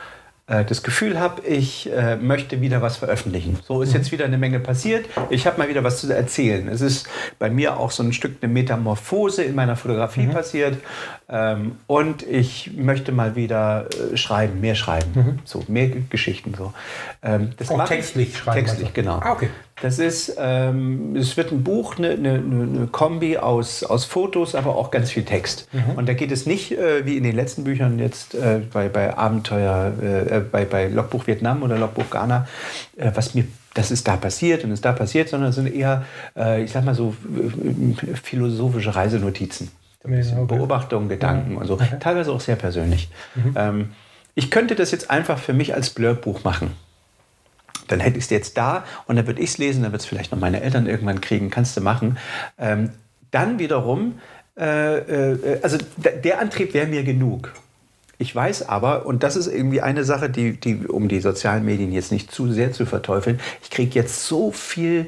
äh, das Gefühl habe, ich äh, möchte wieder was veröffentlichen. So ist jetzt wieder eine Menge passiert. Ich habe mal wieder was zu erzählen. Es ist bei mir auch so ein Stück eine Metamorphose in meiner Fotografie mhm. passiert. Ähm, und ich möchte mal wieder äh, schreiben, mehr schreiben. Mhm. So, mehr Geschichten. So. Ähm, das auch textlich schreiben. Textlich, also. genau. Ah, okay. Das ist, ähm, es wird ein Buch, eine, eine, eine, Kombi aus, aus Fotos, aber auch ganz viel Text. Mhm. Und da geht es nicht äh, wie in den letzten Büchern jetzt äh, bei, bei Abenteuer, äh, bei, bei Logbuch Vietnam oder Logbuch Ghana, äh, was mir das ist da passiert und ist da passiert, sondern es sind eher, äh, ich sag mal so, äh, philosophische Reisenotizen. Okay. Beobachtungen, Gedanken mhm. und so. Okay. Teilweise auch sehr persönlich. Mhm. Ähm, ich könnte das jetzt einfach für mich als Blurbuch machen dann hätte ich es jetzt da und dann würde ich es lesen, dann wird es vielleicht noch meine Eltern irgendwann kriegen, kannst du machen. Ähm, dann wiederum äh, äh, also der Antrieb wäre mir genug. Ich weiß aber, und das ist irgendwie eine Sache, die, die um die sozialen Medien jetzt nicht zu sehr zu verteufeln, ich kriege jetzt so viel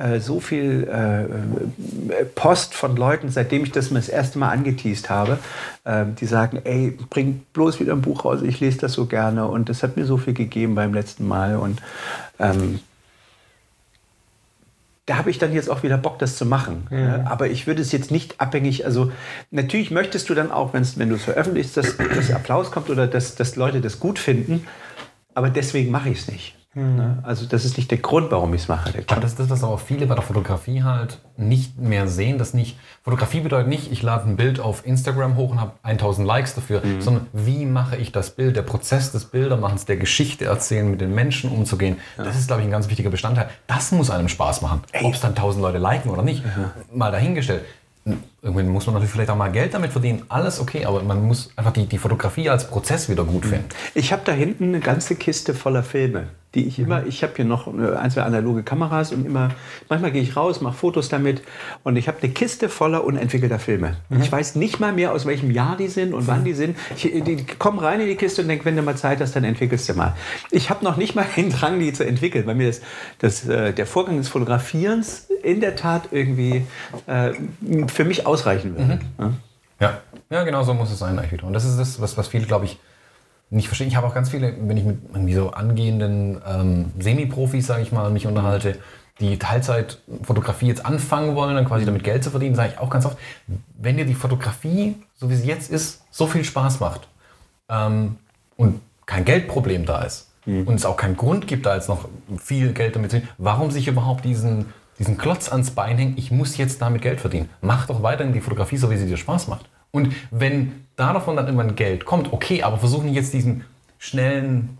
äh, so viel äh, Post von Leuten, seitdem ich das das erste Mal angeteased habe, äh, die sagen, ey, bring bloß wieder ein Buch raus, ich lese das so gerne und das hat mir so viel gegeben beim letzten Mal und ähm, da habe ich dann jetzt auch wieder Bock, das zu machen. Mhm. Aber ich würde es jetzt nicht abhängig, also natürlich möchtest du dann auch, wenn du es veröffentlichst, dass, dass Applaus kommt oder dass, dass Leute das gut finden, aber deswegen mache ich es nicht. Mhm. Also das ist nicht der Grund, warum ich es mache. Aber das ist das, was auch viele bei der Fotografie halt nicht mehr sehen, dass nicht, Fotografie bedeutet nicht, ich lade ein Bild auf Instagram hoch und habe 1000 Likes dafür, mhm. sondern wie mache ich das Bild, der Prozess des Bildermachens, der Geschichte erzählen, mit den Menschen umzugehen, ja. das ist, glaube ich, ein ganz wichtiger Bestandteil. Das muss einem Spaß machen. Ob es dann 1000 Leute liken oder nicht, ja. mal dahingestellt. Irgendwann muss man natürlich vielleicht auch mal Geld damit verdienen. Alles okay, aber man muss einfach die, die Fotografie als Prozess wieder gut finden. Ich habe da hinten eine ganze Kiste voller Filme die ich immer, ich habe hier noch ein, zwei analoge Kameras und immer, manchmal gehe ich raus, mache Fotos damit und ich habe eine Kiste voller unentwickelter Filme. Mhm. Ich weiß nicht mal mehr, aus welchem Jahr die sind und wann die sind. Ich, die kommen rein in die Kiste und denke, wenn du mal Zeit hast, dann entwickelst du mal. Ich habe noch nicht mal den Drang, die zu entwickeln, weil mir das, das, äh, der Vorgang des Fotografierens in der Tat irgendwie äh, für mich ausreichen würde. Mhm. Ja. ja, genau so muss es sein eigentlich Und das ist das, was, was viele, glaube ich, nicht verstehen. Ich habe auch ganz viele, wenn ich mit irgendwie so angehenden ähm, Semi-Profis, sage ich mal, mich unterhalte, die Teilzeitfotografie jetzt anfangen wollen, dann quasi damit Geld zu verdienen, sage ich auch ganz oft, wenn dir die Fotografie, so wie sie jetzt ist, so viel Spaß macht ähm, und kein Geldproblem da ist mhm. und es auch keinen Grund gibt, da jetzt noch viel Geld damit zu verdienen, warum sich überhaupt diesen, diesen Klotz ans Bein hängen, ich muss jetzt damit Geld verdienen. Mach doch weiterhin die Fotografie, so wie sie dir Spaß macht. Und wenn davon dann irgendwann Geld kommt, okay, aber versuchen jetzt diesen schnellen,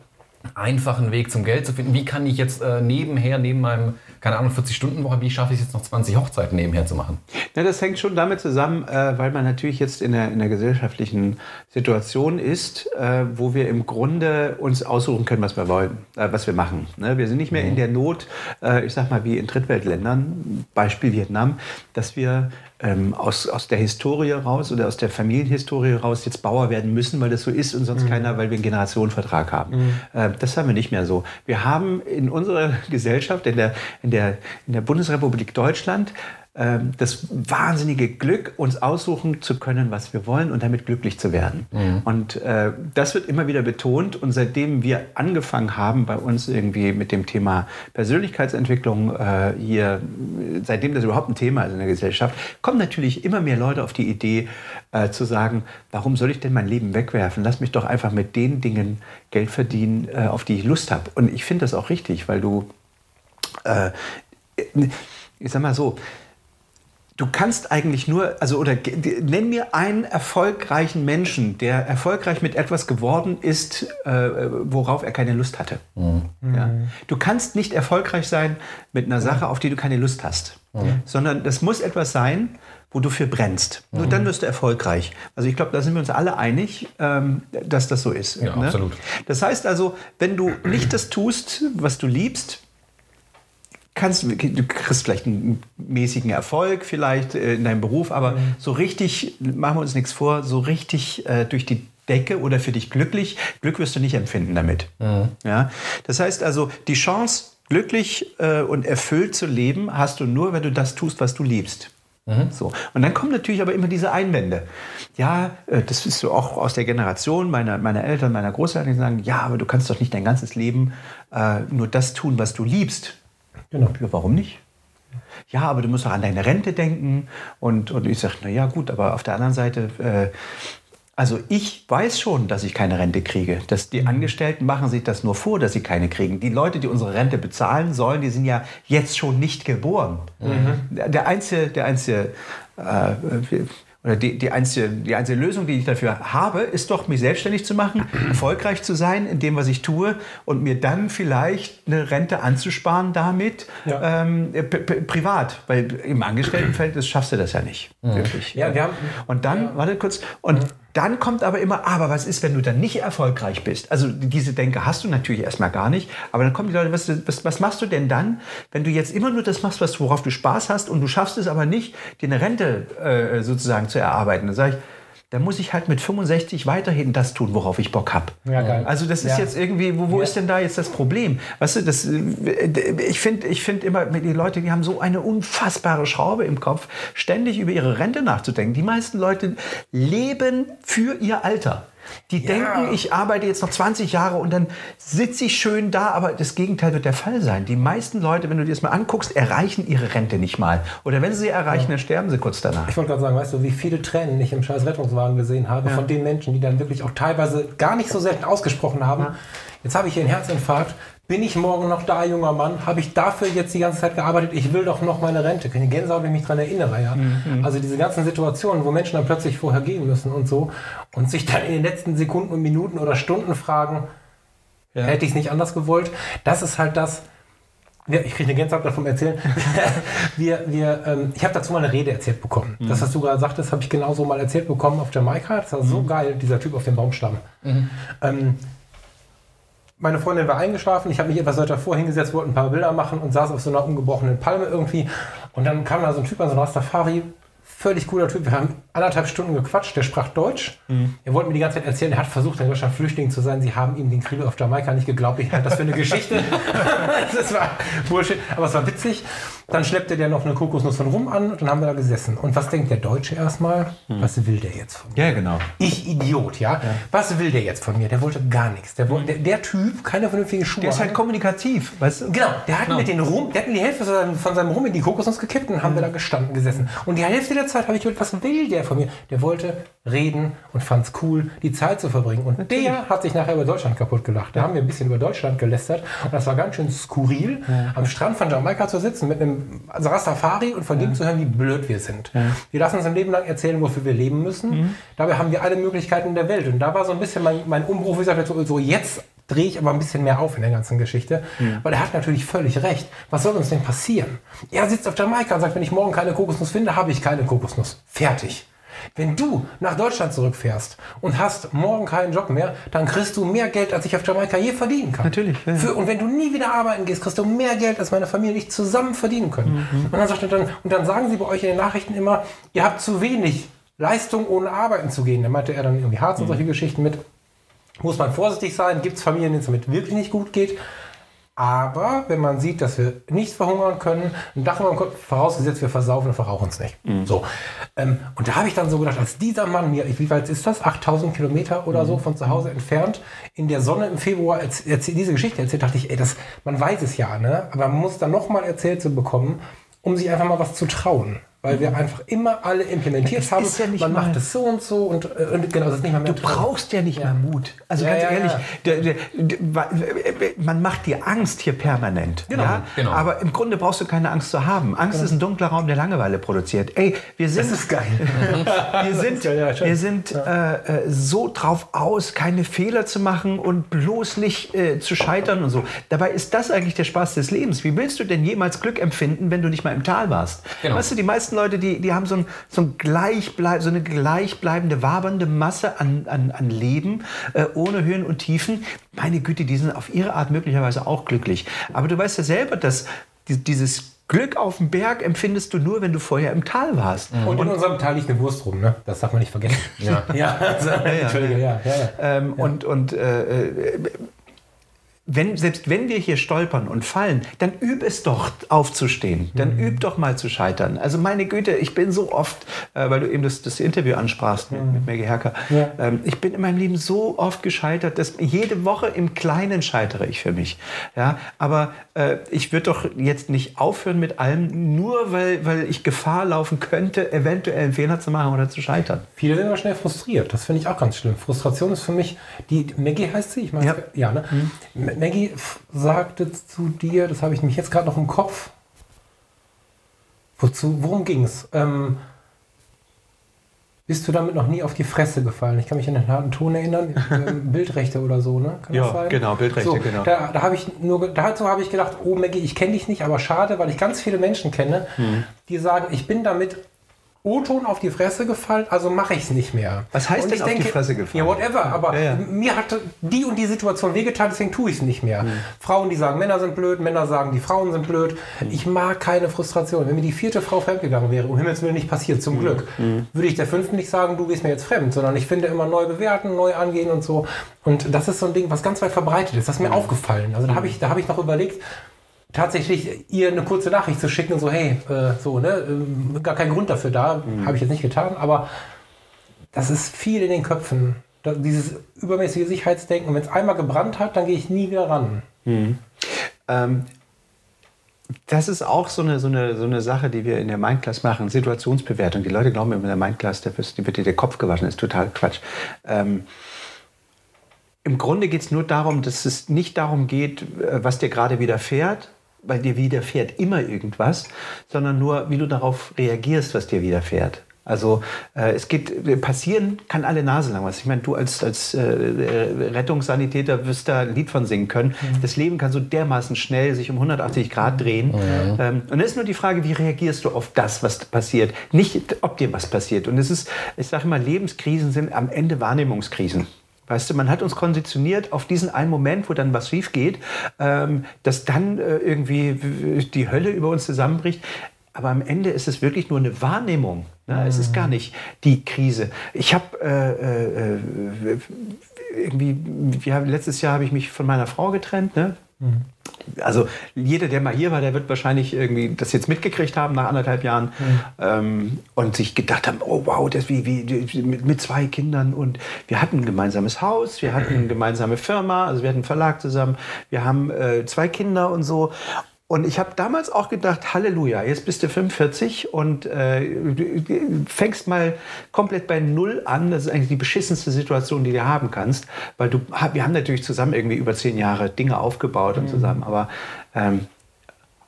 einfachen Weg zum Geld zu finden. Wie kann ich jetzt äh, nebenher, neben meinem, keine Ahnung, 40-Stunden-Woche, wie schaffe ich es jetzt noch 20 Hochzeiten nebenher zu machen? Ja, das hängt schon damit zusammen, äh, weil man natürlich jetzt in der, in der gesellschaftlichen Situation ist, äh, wo wir im Grunde uns aussuchen können, was wir wollen, äh, was wir machen. Ne? Wir sind nicht mehr mhm. in der Not, äh, ich sag mal, wie in Drittweltländern, Beispiel Vietnam, dass wir ähm, aus, aus der Historie raus oder aus der Familienhistorie raus jetzt Bauer werden müssen, weil das so ist und sonst mhm. keiner, weil wir einen Generationenvertrag haben. Mhm. Äh, das haben wir nicht mehr so. Wir haben in unserer Gesellschaft, in der, in der, in der Bundesrepublik Deutschland, das wahnsinnige Glück, uns aussuchen zu können, was wir wollen und damit glücklich zu werden. Mhm. Und äh, das wird immer wieder betont. Und seitdem wir angefangen haben, bei uns irgendwie mit dem Thema Persönlichkeitsentwicklung äh, hier, seitdem das überhaupt ein Thema ist in der Gesellschaft, kommen natürlich immer mehr Leute auf die Idee äh, zu sagen, warum soll ich denn mein Leben wegwerfen? Lass mich doch einfach mit den Dingen Geld verdienen, äh, auf die ich Lust habe. Und ich finde das auch richtig, weil du, äh, ich sag mal so, Du kannst eigentlich nur, also oder nenn mir einen erfolgreichen Menschen, der erfolgreich mit etwas geworden ist, äh, worauf er keine Lust hatte. Mhm. Ja? Du kannst nicht erfolgreich sein mit einer Sache, auf die du keine Lust hast, mhm. sondern das muss etwas sein, wo du für brennst. Mhm. Nur dann wirst du erfolgreich. Also ich glaube, da sind wir uns alle einig, ähm, dass das so ist. Ja, ne? absolut. Das heißt also, wenn du nicht das tust, was du liebst, kannst, du kriegst vielleicht einen mäßigen Erfolg vielleicht äh, in deinem Beruf, aber mhm. so richtig, machen wir uns nichts vor, so richtig äh, durch die Decke oder für dich glücklich, Glück wirst du nicht empfinden damit. Mhm. Ja? Das heißt also, die Chance, glücklich äh, und erfüllt zu leben, hast du nur, wenn du das tust, was du liebst. Mhm. So. Und dann kommen natürlich aber immer diese Einwände. Ja, äh, das ist so auch aus der Generation meiner, meiner Eltern, meiner Großeltern, die sagen, ja, aber du kannst doch nicht dein ganzes Leben äh, nur das tun, was du liebst. Genau. Ja, warum nicht? Ja, aber du musst auch an deine Rente denken. Und, und ich sage, naja, gut, aber auf der anderen Seite, äh, also ich weiß schon, dass ich keine Rente kriege. Dass die mhm. Angestellten machen sich das nur vor, dass sie keine kriegen. Die Leute, die unsere Rente bezahlen sollen, die sind ja jetzt schon nicht geboren. Mhm. Der einzige, der einzige äh, oder die, die, einzige, die einzige Lösung, die ich dafür habe, ist doch, mich selbstständig zu machen, erfolgreich zu sein in dem, was ich tue und mir dann vielleicht eine Rente anzusparen damit, ja. ähm, privat. Weil im Angestelltenfeld das schaffst du das ja nicht. Mhm. Wirklich. Ja, wir haben, und dann, ja. warte kurz, und Dann kommt aber immer, aber was ist, wenn du dann nicht erfolgreich bist? Also diese Denke hast du natürlich erstmal gar nicht. Aber dann kommen die Leute, was, was, was machst du denn dann, wenn du jetzt immer nur das machst, was, worauf du Spaß hast und du schaffst es aber nicht, dir eine Rente äh, sozusagen zu erarbeiten? Dann sage ich, da muss ich halt mit 65 weiterhin das tun, worauf ich Bock habe. Ja, geil. Also das ist Ja. jetzt irgendwie, wo, wo Ja. ist denn da jetzt das Problem? Weißt du, das, äh, ich finde ich find immer, die Leute, die haben so eine unfassbare Schraube im Kopf, ständig über ihre Rente nachzudenken. Die meisten Leute leben für ihr Alter. Die denken, ich arbeite jetzt noch 20 Jahre und dann sitze ich schön da, aber das Gegenteil wird der Fall sein. Die meisten Leute, wenn du dir das mal anguckst, erreichen ihre Rente nicht mal. Oder wenn sie sie erreichen, dann sterben sie kurz danach. Ich wollte gerade sagen, weißt du, wie viele Tränen ich im scheiß Rettungswagen gesehen habe von den Menschen, die dann wirklich auch teilweise gar nicht so selten ausgesprochen haben. Jetzt habe ich hier einen Herzinfarkt. Bin ich morgen noch da, junger Mann? Habe ich dafür jetzt die ganze Zeit gearbeitet? Ich will doch noch meine Rente. Keine Gänsehaut, wenn ich mich daran erinnere. Ja? Also diese ganzen Situationen, wo Menschen dann plötzlich vorher gehen müssen und so und sich dann in den letzten Sekunden und Minuten oder Stunden fragen, hätte ich es nicht anders gewollt? Das ist halt das, ja, ich kriege eine Gänsehaut davon erzählen. wir, wir, ähm, ich habe dazu mal eine Rede erzählt bekommen. Das, was du gerade sagtest, habe ich genauso mal erzählt bekommen auf Jamaika. Das war so geil, dieser Typ auf dem Baumstamm. Ähm, meine Freundin war eingeschlafen, ich habe mich etwas weiter vor hingesetzt, wollte ein paar Bilder machen und saß auf so einer umgebrochenen Palme irgendwie. Und dann kam da so ein Typ an, so ein Rastafari, völlig cooler Typ. Wir haben anderthalb Stunden gequatscht, der sprach Deutsch. Er wollte mir die ganze Zeit erzählen, er hat versucht, in Deutschland Flüchtling zu sein. Sie haben ihm den Krieg auf Jamaika nicht geglaubt. Ich halte das für eine Geschichte. das war Bullshit, aber es war witzig. Dann schleppte der noch eine Kokosnuss von rum an und dann haben wir da gesessen. Und was denkt der Deutsche erstmal? Was will der jetzt von mir? Ja, genau. Ich Idiot, ja? Was will der jetzt von mir? Der wollte gar nichts. Der, wollte, der, der Typ, keine vernünftigen Schuhe. Der ist halt kommunikativ, weißt du? Genau, der hat mit den Rum, der hat mir die Hälfte von seinem, von seinem Rum in die Kokosnuss gekippt und dann haben wir da gestanden gesessen. Und die Hälfte der Zeit habe ich gedacht, was will der von mir? Der wollte reden und fand es cool, die Zeit zu verbringen. Und der hat sich nachher über Deutschland kaputt gelacht. Da haben wir ein bisschen über Deutschland gelästert und das war ganz schön skurril, am Strand von Jamaika zu sitzen mit einem Rastafari und von dem zu hören, wie blöd wir sind. Wir lassen uns ein Leben lang erzählen, wofür wir leben müssen. Dabei haben wir alle Möglichkeiten der Welt. Und da war so ein bisschen mein, mein Umbruch, wie gesagt, so, so jetzt drehe ich aber ein bisschen mehr auf in der ganzen Geschichte. Weil er hat natürlich völlig recht. Was soll uns denn passieren? Er sitzt auf Jamaika und sagt, wenn ich morgen keine Kokosnuss finde, habe ich keine Kokosnuss. Fertig. Wenn du nach Deutschland zurückfährst und hast morgen keinen Job mehr, dann kriegst du mehr Geld, als ich auf Jamaika je verdienen kann. Natürlich, ja. Für, und wenn du nie wieder arbeiten gehst, kriegst du mehr Geld, als meine Familie und ich zusammen verdienen können. Und, dann sagt dann, und dann sagen sie bei euch in den Nachrichten immer, ihr habt zu wenig Leistung, ohne arbeiten zu gehen. Da meinte er dann irgendwie Harz und solche Geschichten mit muss man vorsichtig sein. Gibt es Familien, denen es damit wirklich nicht gut geht. Aber wenn man sieht, dass wir nicht verhungern können, ein Dach über dem Kopf, vorausgesetzt wir versaufen und verrauchen es nicht. So. Ähm, und da habe ich dann so gedacht, als dieser Mann mir, wie weit ist das? 8000 Kilometer oder so von zu Hause entfernt, in der Sonne im Februar erz- diese Geschichte erzählt, dachte ich, ey, das, man weiß es ja, ne? aber man muss dann nochmal erzählt zu bekommen, um sich einfach mal was zu trauen. Weil wir einfach immer alle implementiert haben. ja man macht es so und so und, äh, und genau, das ist nicht mal mehr Du brauchst ja nicht mehr Mut. Also Ja, ganz ja, ehrlich, ja. der- der- der- man macht dir Angst hier permanent. Genau, ja? genau. Aber im Grunde brauchst du keine Angst zu haben. Angst ist ein dunkler Raum, der Langeweile produziert. Ey, wir sind, Das ist geil. wir sind, Ja, ja, wir sind äh, äh, so drauf aus, keine Fehler zu machen und bloß nicht äh, zu scheitern und so. Dabei ist das eigentlich der Spaß des Lebens. Wie willst du denn jemals Glück empfinden, wenn du nicht mal im Tal warst? Genau. Weißt du, die meisten Leute, die, die haben so, ein, so, ein gleichbleib, so eine gleichbleibende, wabernde Masse an, an, an Leben, äh, ohne Höhen und Tiefen. Meine Güte, die sind auf ihre Art möglicherweise auch glücklich. Aber du weißt ja selber, dass die, dieses Glück auf dem Berg empfindest du nur, wenn du vorher im Tal warst. Und in unserem Teil liegt eine Wurst rum, ne? Das darf man nicht vergessen. Ja, ja, also, Entschuldige, ja, ja, ja. Ähm, Und, und äh, äh, wenn, selbst wenn wir hier stolpern und fallen, dann üb es doch aufzustehen. Dann üb doch mal zu scheitern. Also meine Güte, ich bin so oft, äh, weil du eben das, das Interview ansprachst mit, mit Maggie Herker, Ja. ähm, ich bin in meinem Leben so oft gescheitert, dass jede Woche im Kleinen scheitere ich für mich. Ja, aber äh, ich würde doch jetzt nicht aufhören mit allem, nur weil, weil ich Gefahr laufen könnte, eventuell einen Fehler zu machen oder zu scheitern. Viele sind aber schnell frustriert. Das finde ich auch ganz schlimm. Frustration ist für mich, die Maggie heißt sie, ich meine, Ja. ja, ne? Maggie sagte zu dir, das habe ich mich jetzt gerade noch im Kopf. Wozu, worum ging es? Ähm, bist du damit noch nie auf die Fresse gefallen? Ich kann mich an den harten Ton erinnern. ähm, Bildrechte oder so, ne? Kann Ja, genau, Bildrechte, genau. Da, da habe ich nur, dazu habe ich gedacht, oh Maggie, ich kenne dich nicht, aber schade, weil ich ganz viele Menschen kenne, Mhm. die sagen, ich bin damit O-Ton auf die Fresse gefallen, also mache ich es nicht mehr. Was heißt und denn ich auf denke, die Fresse gefallen? Ja, whatever, aber Ja, ja. mir hat die und die Situation wehgetan, deswegen tue ich es nicht mehr. Frauen, die sagen, Männer sind blöd, Männer sagen, die Frauen sind blöd. Ich mag keine Frustration. Wenn mir die vierte Frau fremdgegangen wäre, um Himmels Willen nicht passiert, zum Glück, würde ich der fünften nicht sagen, du gehst mir jetzt fremd, sondern ich finde immer neu bewerten, neu angehen und so. Und das ist so ein Ding, was ganz weit verbreitet ist. Das ist mir aufgefallen. Also da habe ich, da habe ich noch überlegt, tatsächlich ihr eine kurze Nachricht zu schicken so, hey, äh, so, ne, ähm, gar kein Grund dafür da, habe ich jetzt nicht getan, aber das ist viel in den Köpfen. Da, dieses übermäßige Sicherheitsdenken, wenn es einmal gebrannt hat, dann gehe ich nie wieder ran. Ähm, das ist auch so eine, so, eine, so eine Sache, die wir in der Mindclass machen, Situationsbewertung. Die Leute glauben immer, in der Mindclass, da wird dir der Kopf gewaschen, das ist total Quatsch. Ähm, Im Grunde geht es nur darum, dass es nicht darum geht, äh, was dir gerade widerfährt, weil dir widerfährt immer irgendwas, sondern nur, wie du darauf reagierst, was dir widerfährt. Also äh, es geht, passieren kann alle Nase lang was. Ich meine, du als, als äh, Rettungssanitäter wirst da ein Lied von singen können. Das Leben kann so dermaßen schnell sich um 180 Grad drehen. Ähm, und dann ist nur die Frage, wie reagierst du auf das, was passiert? Nicht, ob dir was passiert. Und es ist, ich sage immer, Lebenskrisen sind am Ende Wahrnehmungskrisen. Weißt du, man hat uns konditioniert auf diesen einen Moment, wo dann was schief geht, ähm, dass dann äh, irgendwie die Hölle über uns zusammenbricht. Aber am Ende ist es wirklich nur eine Wahrnehmung. Ne? Es ist gar nicht die Krise. Ich habe äh, äh, irgendwie, ja, letztes Jahr habe ich mich von meiner Frau getrennt. Ne? Also jeder, der mal hier war, der wird wahrscheinlich irgendwie das jetzt mitgekriegt haben nach anderthalb Jahren ähm, und sich gedacht haben, oh wow, das wie, wie mit, mit zwei Kindern und wir hatten ein gemeinsames Haus, wir hatten eine gemeinsame Firma, also wir hatten einen Verlag zusammen, wir haben äh, zwei Kinder und so. Und ich habe damals auch gedacht, Halleluja, jetzt bist du 45 und äh, du fängst mal komplett bei Null an. Das ist eigentlich die beschissenste Situation, die du haben kannst, weil du, wir haben natürlich zusammen irgendwie über zehn Jahre Dinge aufgebaut und zusammen, aber ähm,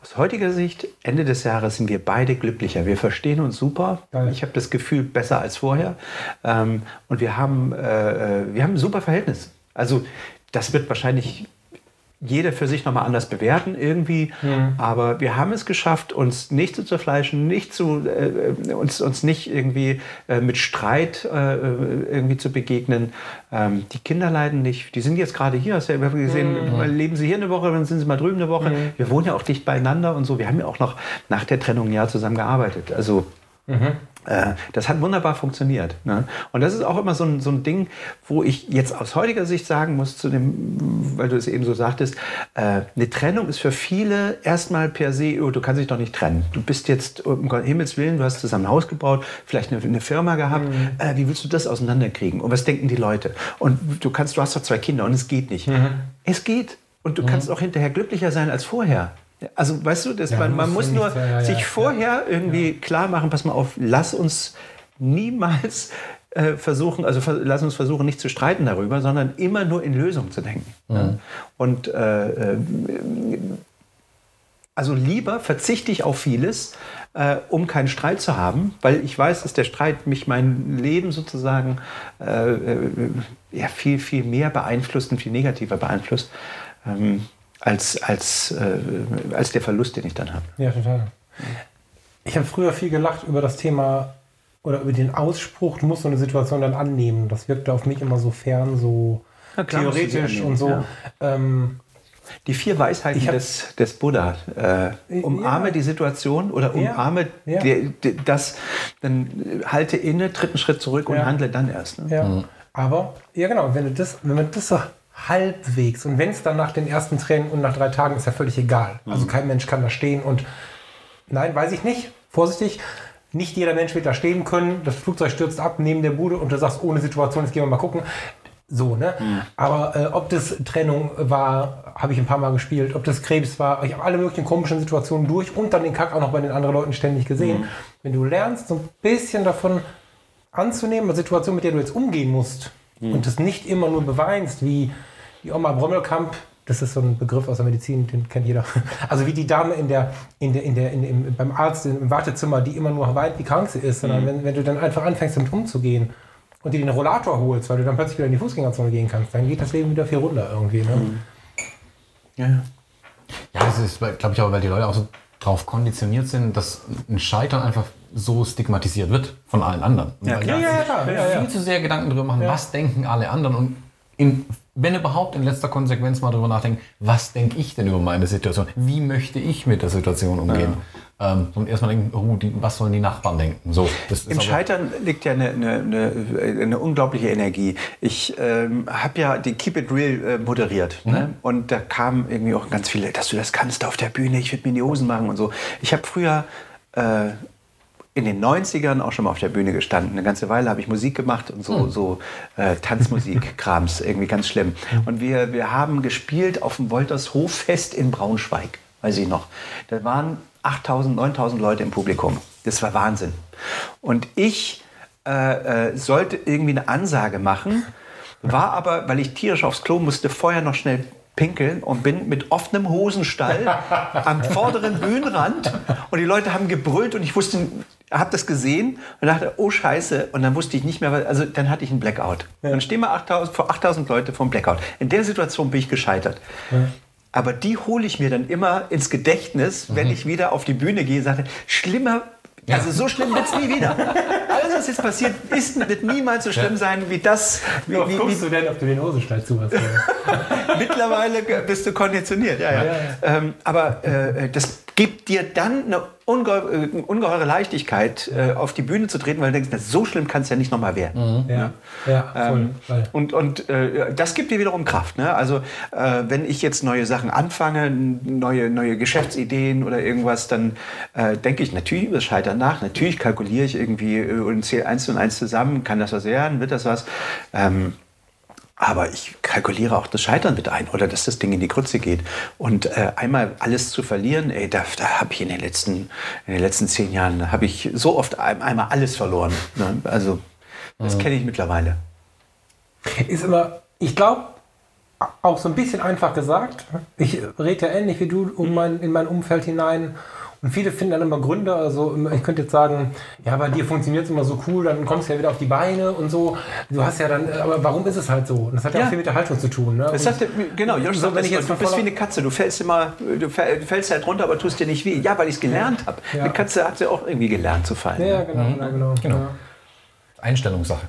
aus heutiger Sicht, Ende des Jahres sind wir beide glücklicher. Wir verstehen uns super. Geil. Ich habe das Gefühl besser als vorher. Ähm, und wir haben, äh, wir haben ein super Verhältnis. Also das wird wahrscheinlich jeder für sich nochmal anders bewerten irgendwie. Aber wir haben es geschafft, uns nicht zu zerfleischen, nicht zu, äh, uns, uns nicht irgendwie äh, mit Streit äh, irgendwie zu begegnen. Ähm, die Kinder leiden nicht. Die sind jetzt gerade hier. Hast du ja gesehen, mal leben sie hier eine Woche, dann sind sie mal drüben eine Woche. Wir wohnen ja auch dicht beieinander und so. Wir haben ja auch noch nach der Trennung ein Jahr zusammen gearbeitet. Also äh, das hat wunderbar funktioniert. Ne? Und das ist auch immer so ein, so ein Ding, wo ich jetzt aus heutiger Sicht sagen muss, zu dem, weil du es eben so sagtest, äh, eine Trennung ist für viele erstmal per se, oh, du kannst dich doch nicht trennen. Du bist jetzt, um Gottes Himmels Willen, du hast zusammen ein Haus gebaut, vielleicht eine, eine Firma gehabt. Äh, wie willst du das auseinanderkriegen? Und was denken die Leute? Und du kannst, du hast doch zwei Kinder und es geht nicht. Es geht. Und du kannst auch hinterher glücklicher sein als vorher. Also, weißt du, das, Ja, man, man muss nur ja, ja, sich ja. vorher irgendwie klar machen, pass mal auf, lass uns niemals äh, versuchen, also ver lass uns versuchen, nicht zu streiten darüber, sondern immer nur in Lösungen zu denken. Ja. Und äh, äh, also lieber verzichte ich auf vieles, äh, um keinen Streit zu haben, weil ich weiß, dass der Streit mich mein Leben sozusagen äh, äh, ja, viel, viel mehr beeinflusst und viel negativer beeinflusst, ähm, als, als, äh, als der Verlust, den ich dann habe. Ja, total. Ich habe früher viel gelacht über das Thema oder über den Ausspruch, du musst so eine Situation dann annehmen. Das wirkte auf mich immer so fern, so klar theoretisch annehmen, und so. ja. Ähm, Die vier Weisheiten Ich hab- des, des Buddha. Äh, umarme Ja. die Situation oder umarme Ja. die- die- das, dann halte inne, tritt einen Schritt zurück und handle dann erst. Ne? ja. Aber, ja genau, wenn du das, wenn man das so halbwegs und wenn es dann nach den ersten Tränen und nach drei Tagen ist ja völlig egal. Also kein Mensch kann da stehen und nein, weiß ich nicht. Vorsichtig. Nicht jeder Mensch wird da stehen können. Das Flugzeug stürzt ab neben der Bude und du sagst, ohne Situation, jetzt gehen wir mal gucken. So, ne? Aber äh, ob das Trennung war, habe ich ein paar Mal gespielt. Ob das Krebs war, ich habe alle möglichen komischen Situationen durch und dann den Kack auch noch bei den anderen Leuten ständig gesehen. Wenn du lernst, so ein bisschen davon anzunehmen, eine Situation, mit der du jetzt umgehen musst und das nicht immer nur beweinst, wie die Oma Brommelkamp, das ist so ein Begriff aus der Medizin, den kennt jeder. Also wie die Dame in der, in der, in der, in, im, beim Arzt im Wartezimmer, die immer nur weint, wie krank sie ist, sondern wenn, wenn du dann einfach anfängst, damit umzugehen und dir den Rollator holst, weil du dann plötzlich wieder in die Fußgängerzone gehen kannst, dann geht das Leben wieder viel runter irgendwie. Ne? Ja, ja. Ja, das ist, glaube ich, auch, weil die Leute auch so drauf konditioniert sind, dass ein Scheitern einfach so stigmatisiert wird von allen anderen. Ja, klar. Ja, ja, klar. Ja, ja. viel zu sehr Gedanken darüber machen, was denken alle anderen und in, wenn überhaupt in letzter Konsequenz mal darüber nachdenken, was denke ich denn über meine Situation? Wie möchte ich mit der Situation umgehen? Ähm, und erstmal denken, oh, die, was sollen die Nachbarn denken? So, Im Scheitern liegt ja eine, eine, eine, unglaubliche Energie. Ich ähm, habe ja die Keep It Real äh, moderiert. Ne? Und da kamen irgendwie auch ganz viele, dass du das kannst auf der Bühne, ich würde mir in die Hosen machen und so. Ich habe früher äh, in den 90ern auch schon mal auf der Bühne gestanden. Eine ganze Weile habe ich Musik gemacht und so, so äh, Tanzmusik-Krams, irgendwie ganz schlimm. Und wir, wir haben gespielt auf dem Wolters Hoffest in Braunschweig, weiß ich noch. Da waren 8000, 9000 Leute im Publikum. Das war Wahnsinn. Und ich äh, äh, sollte irgendwie eine Ansage machen, war aber, weil ich tierisch aufs Klo musste, vorher noch schnell pinkeln und bin mit offenem Hosenstall am vorderen Bühnenrand und die Leute haben gebrüllt und ich wusste, habe das gesehen und dachte, oh Scheiße und dann wusste ich nicht mehr, was- also dann hatte ich einen Blackout. Dann stehen wir 8000, vor 8000 Leute vom Blackout. In der Situation bin ich gescheitert. Aber die hole ich mir dann immer ins Gedächtnis, wenn ich wieder auf die Bühne gehe, sage, schlimmer, also so schlimm wird es nie wieder. Alles, was jetzt passiert, ist, wird niemals so schlimm sein wie das. Wie, Wie oft guckst wie, du denn, ob du den Hosenstall zu hast? mittlerweile bist du konditioniert, ja, ja. Ähm, aber äh, das gibt dir dann eine ungeheu äh, ungeheure Leichtigkeit, äh, auf die Bühne zu treten, weil du denkst, na, so schlimm kann es ja nicht nochmal werden. ja, ja, voll. Ähm, voll. und und äh, das gibt dir wiederum Kraft. Ne? Also äh, wenn ich jetzt neue Sachen anfange, neue, neue Geschäftsideen oder irgendwas, dann äh, denke ich natürlich über das Scheitern nach. Natürlich kalkuliere ich irgendwie äh, und zähle eins und eins zusammen. Kann das was werden? Wird das was? Ähm, aber ich kalkuliere auch das Scheitern mit ein oder dass das Ding in die Grütze geht. Und äh, einmal alles zu verlieren, ey, da, da habe ich in den letzten, in den letzten zehn Jahren habe ich so oft ein, einmal alles verloren. Ne? Also das kenne ich mittlerweile. Ist immer, ich glaube, auch so ein bisschen einfach gesagt. Ich rede ja ähnlich wie du um mein, in mein Umfeld hinein. Und viele finden dann immer Gründe. Also immer- ich könnte jetzt sagen, ja, bei dir funktioniert es immer so cool, dann kommst du ja wieder auf die Beine und so. Du hast ja dann, aber warum ist es halt so? Und das hat ja, Ja. auch viel mit der Haltung zu tun. Ne? Das sagt, genau, Josh so, sagt, wenn ich jetzt mal, du bist wie eine Katze, du fällst immer, du fäll- du fällst halt runter, aber tust dir nicht weh. Ja, weil ich es gelernt habe. Ja. Eine Katze hat ja auch irgendwie gelernt zu fallen. ja, genau, ja, genau. Genau. Ja. Einstellungssache.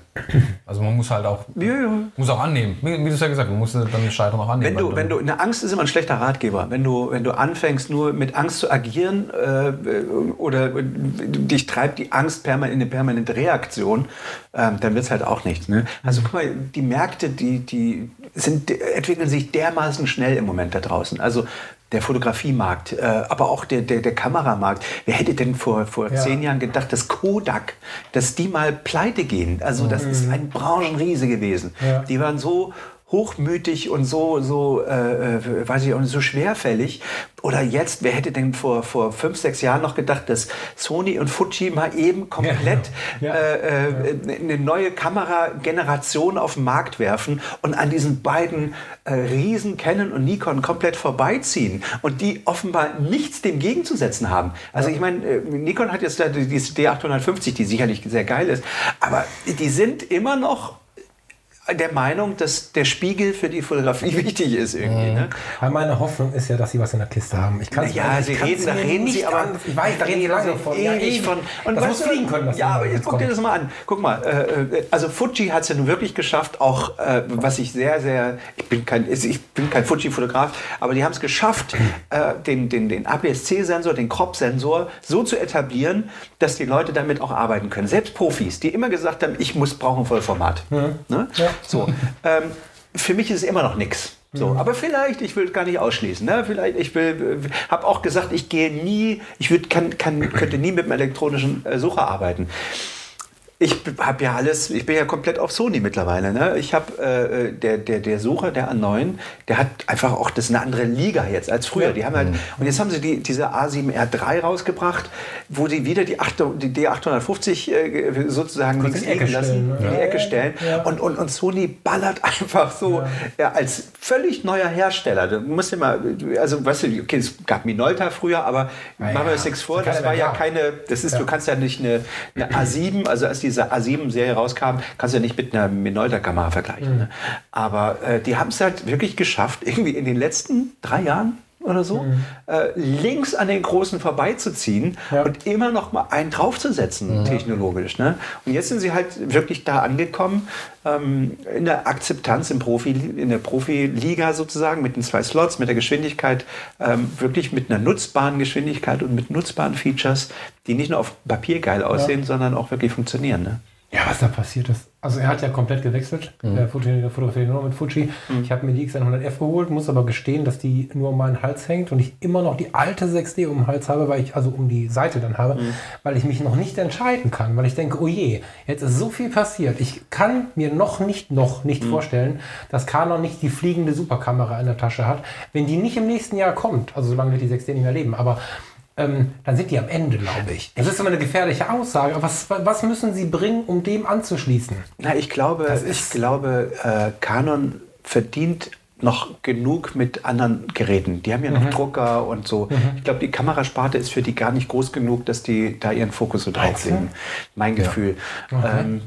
Also man muss halt auch, Ja, ja. muss auch annehmen. Wie, wie du es ja gesagt hast, man muss dann Scheitern auch annehmen. Wenn du, wenn du, eine Angst ist immer ein schlechter Ratgeber. Wenn du, wenn du anfängst, nur mit Angst zu agieren äh, oder dich treibt die Angst permanent in eine permanente Reaktion, ähm, dann wird es halt auch nichts. Ne? Also guck mal, die Märkte, die, die sind, entwickeln sich dermaßen schnell im Moment da draußen. Also der Fotografiemarkt, äh, aber auch der, der, der Kameramarkt. Wer hätte denn vor, vor Ja. zehn Jahren gedacht, dass Kodak, dass die mal pleite gehen? Also das ist ein Branchenriese gewesen. Ja. Die waren so hochmütig und so, so äh, weiß ich auch nicht, so schwerfällig. Oder jetzt, wer hätte denn vor, vor fünf, sechs Jahren noch gedacht, dass Sony und Fuji mal eben komplett Ja. äh, äh, eine neue Kamerageneration auf den Markt werfen und an diesen beiden äh, Riesen Canon und Nikon komplett vorbeiziehen und die offenbar nichts dem gegenzusetzen haben. Also ich meine, äh, Nikon hat jetzt da die die D850, die sicherlich sehr geil ist, aber die sind immer noch der Meinung, dass der Spiegel für die Fotografie wichtig ist irgendwie. Ne? Aber meine Hoffnung ist ja, dass sie was in der Kiste haben. Ich kann Ja, Sie reden, da reden Sie aber. Ich weiß, da reden Sie lange von. Ja, ewig von. Und das muss fliegen können. Das ja, aber jetzt guck dir das mal an. Guck mal, äh, äh, also Fuji hat es ja nun wirklich geschafft, auch äh, was ich sehr, sehr. Ich bin kein, ich bin kein Fuji-Fotograf, aber die haben es geschafft, äh, den, den, den APS-C-Sensor, den Crop-Sensor so zu etablieren, dass die Leute damit auch arbeiten können. Selbst Profis, die immer gesagt haben, ich muss brauchen Vollformat. Ne? So. Ähm, für mich ist es immer noch nichts. So, aber vielleicht, ich will gar nicht ausschließen. Ne? Vielleicht, ich will, habe auch gesagt, ich gehe nie, ich würd, kann, kann, könnte nie mit einem elektronischen äh, Sucher arbeiten. Ich habe ja alles, ich bin ja komplett auf Sony mittlerweile. Ne? Ich habe äh, der, der, der Sucher, der A9, der hat einfach auch, das ist eine andere Liga jetzt als früher. Die haben halt, und jetzt haben sie die, diese A7R3 rausgebracht, wo sie wieder die, 8, die D850 äh, sozusagen links in die Ecke liegen lassen, stellen, ne? in die Ja, Ecke ja, stellen. ja. Und, und, und Sony ballert einfach so ja. als völlig neuer Hersteller. Du musst dir mal, also weißt du, okay, es gab Minolta früher, aber machen wir ja, uns nichts vor, das war ja keine, das ist, Ja. du kannst ja nicht eine, eine A7, also als diese A7-Serie rauskam, kannst du ja nicht mit einer Minolta-Kamera vergleichen. Mhm. Ne? Aber äh, die haben es halt wirklich geschafft, irgendwie in den letzten drei Jahren oder so, mhm. äh, links an den Großen vorbeizuziehen ja. und immer noch mal einen draufzusetzen, mhm. technologisch. Ne? Und jetzt sind sie halt wirklich da angekommen, ähm, in der Akzeptanz im Profi, in der Profiliga sozusagen, mit den zwei Slots, mit der Geschwindigkeit, ähm, wirklich mit einer nutzbaren Geschwindigkeit und mit nutzbaren Features, die nicht nur auf Papier geil aussehen, ja. sondern auch wirklich funktionieren. Ne? Ja, was da passiert ist. Also er hat ja komplett gewechselt. Mhm. Der fotografiert nur mit Fuji. Mhm. Ich habe mir die X100F geholt, muss aber gestehen, dass die nur um meinen Hals hängt und ich immer noch die alte 6D um den Hals habe, weil ich, also um die Seite dann habe, mhm. weil ich mich noch nicht entscheiden kann, weil ich denke, oh je, jetzt ist so viel passiert. Ich kann mir noch nicht, noch nicht mhm. vorstellen, dass Canon nicht die fliegende Superkamera in der Tasche hat. Wenn die nicht im nächsten Jahr kommt, also solange wird die 6D nicht mehr leben, aber ähm, dann sind die am Ende, glaube ich. Das ist immer eine gefährliche Aussage. Was, was müssen sie bringen, um dem anzuschließen? Na, ich glaube, ich glaube äh, Canon verdient noch genug mit anderen Geräten. Die haben ja noch mhm. Drucker und so. Mhm. Ich glaube, die Kamerasparte ist für die gar nicht groß genug, dass die da ihren Fokus so drauf legen. Mein Gefühl. Ja. Okay. Ähm,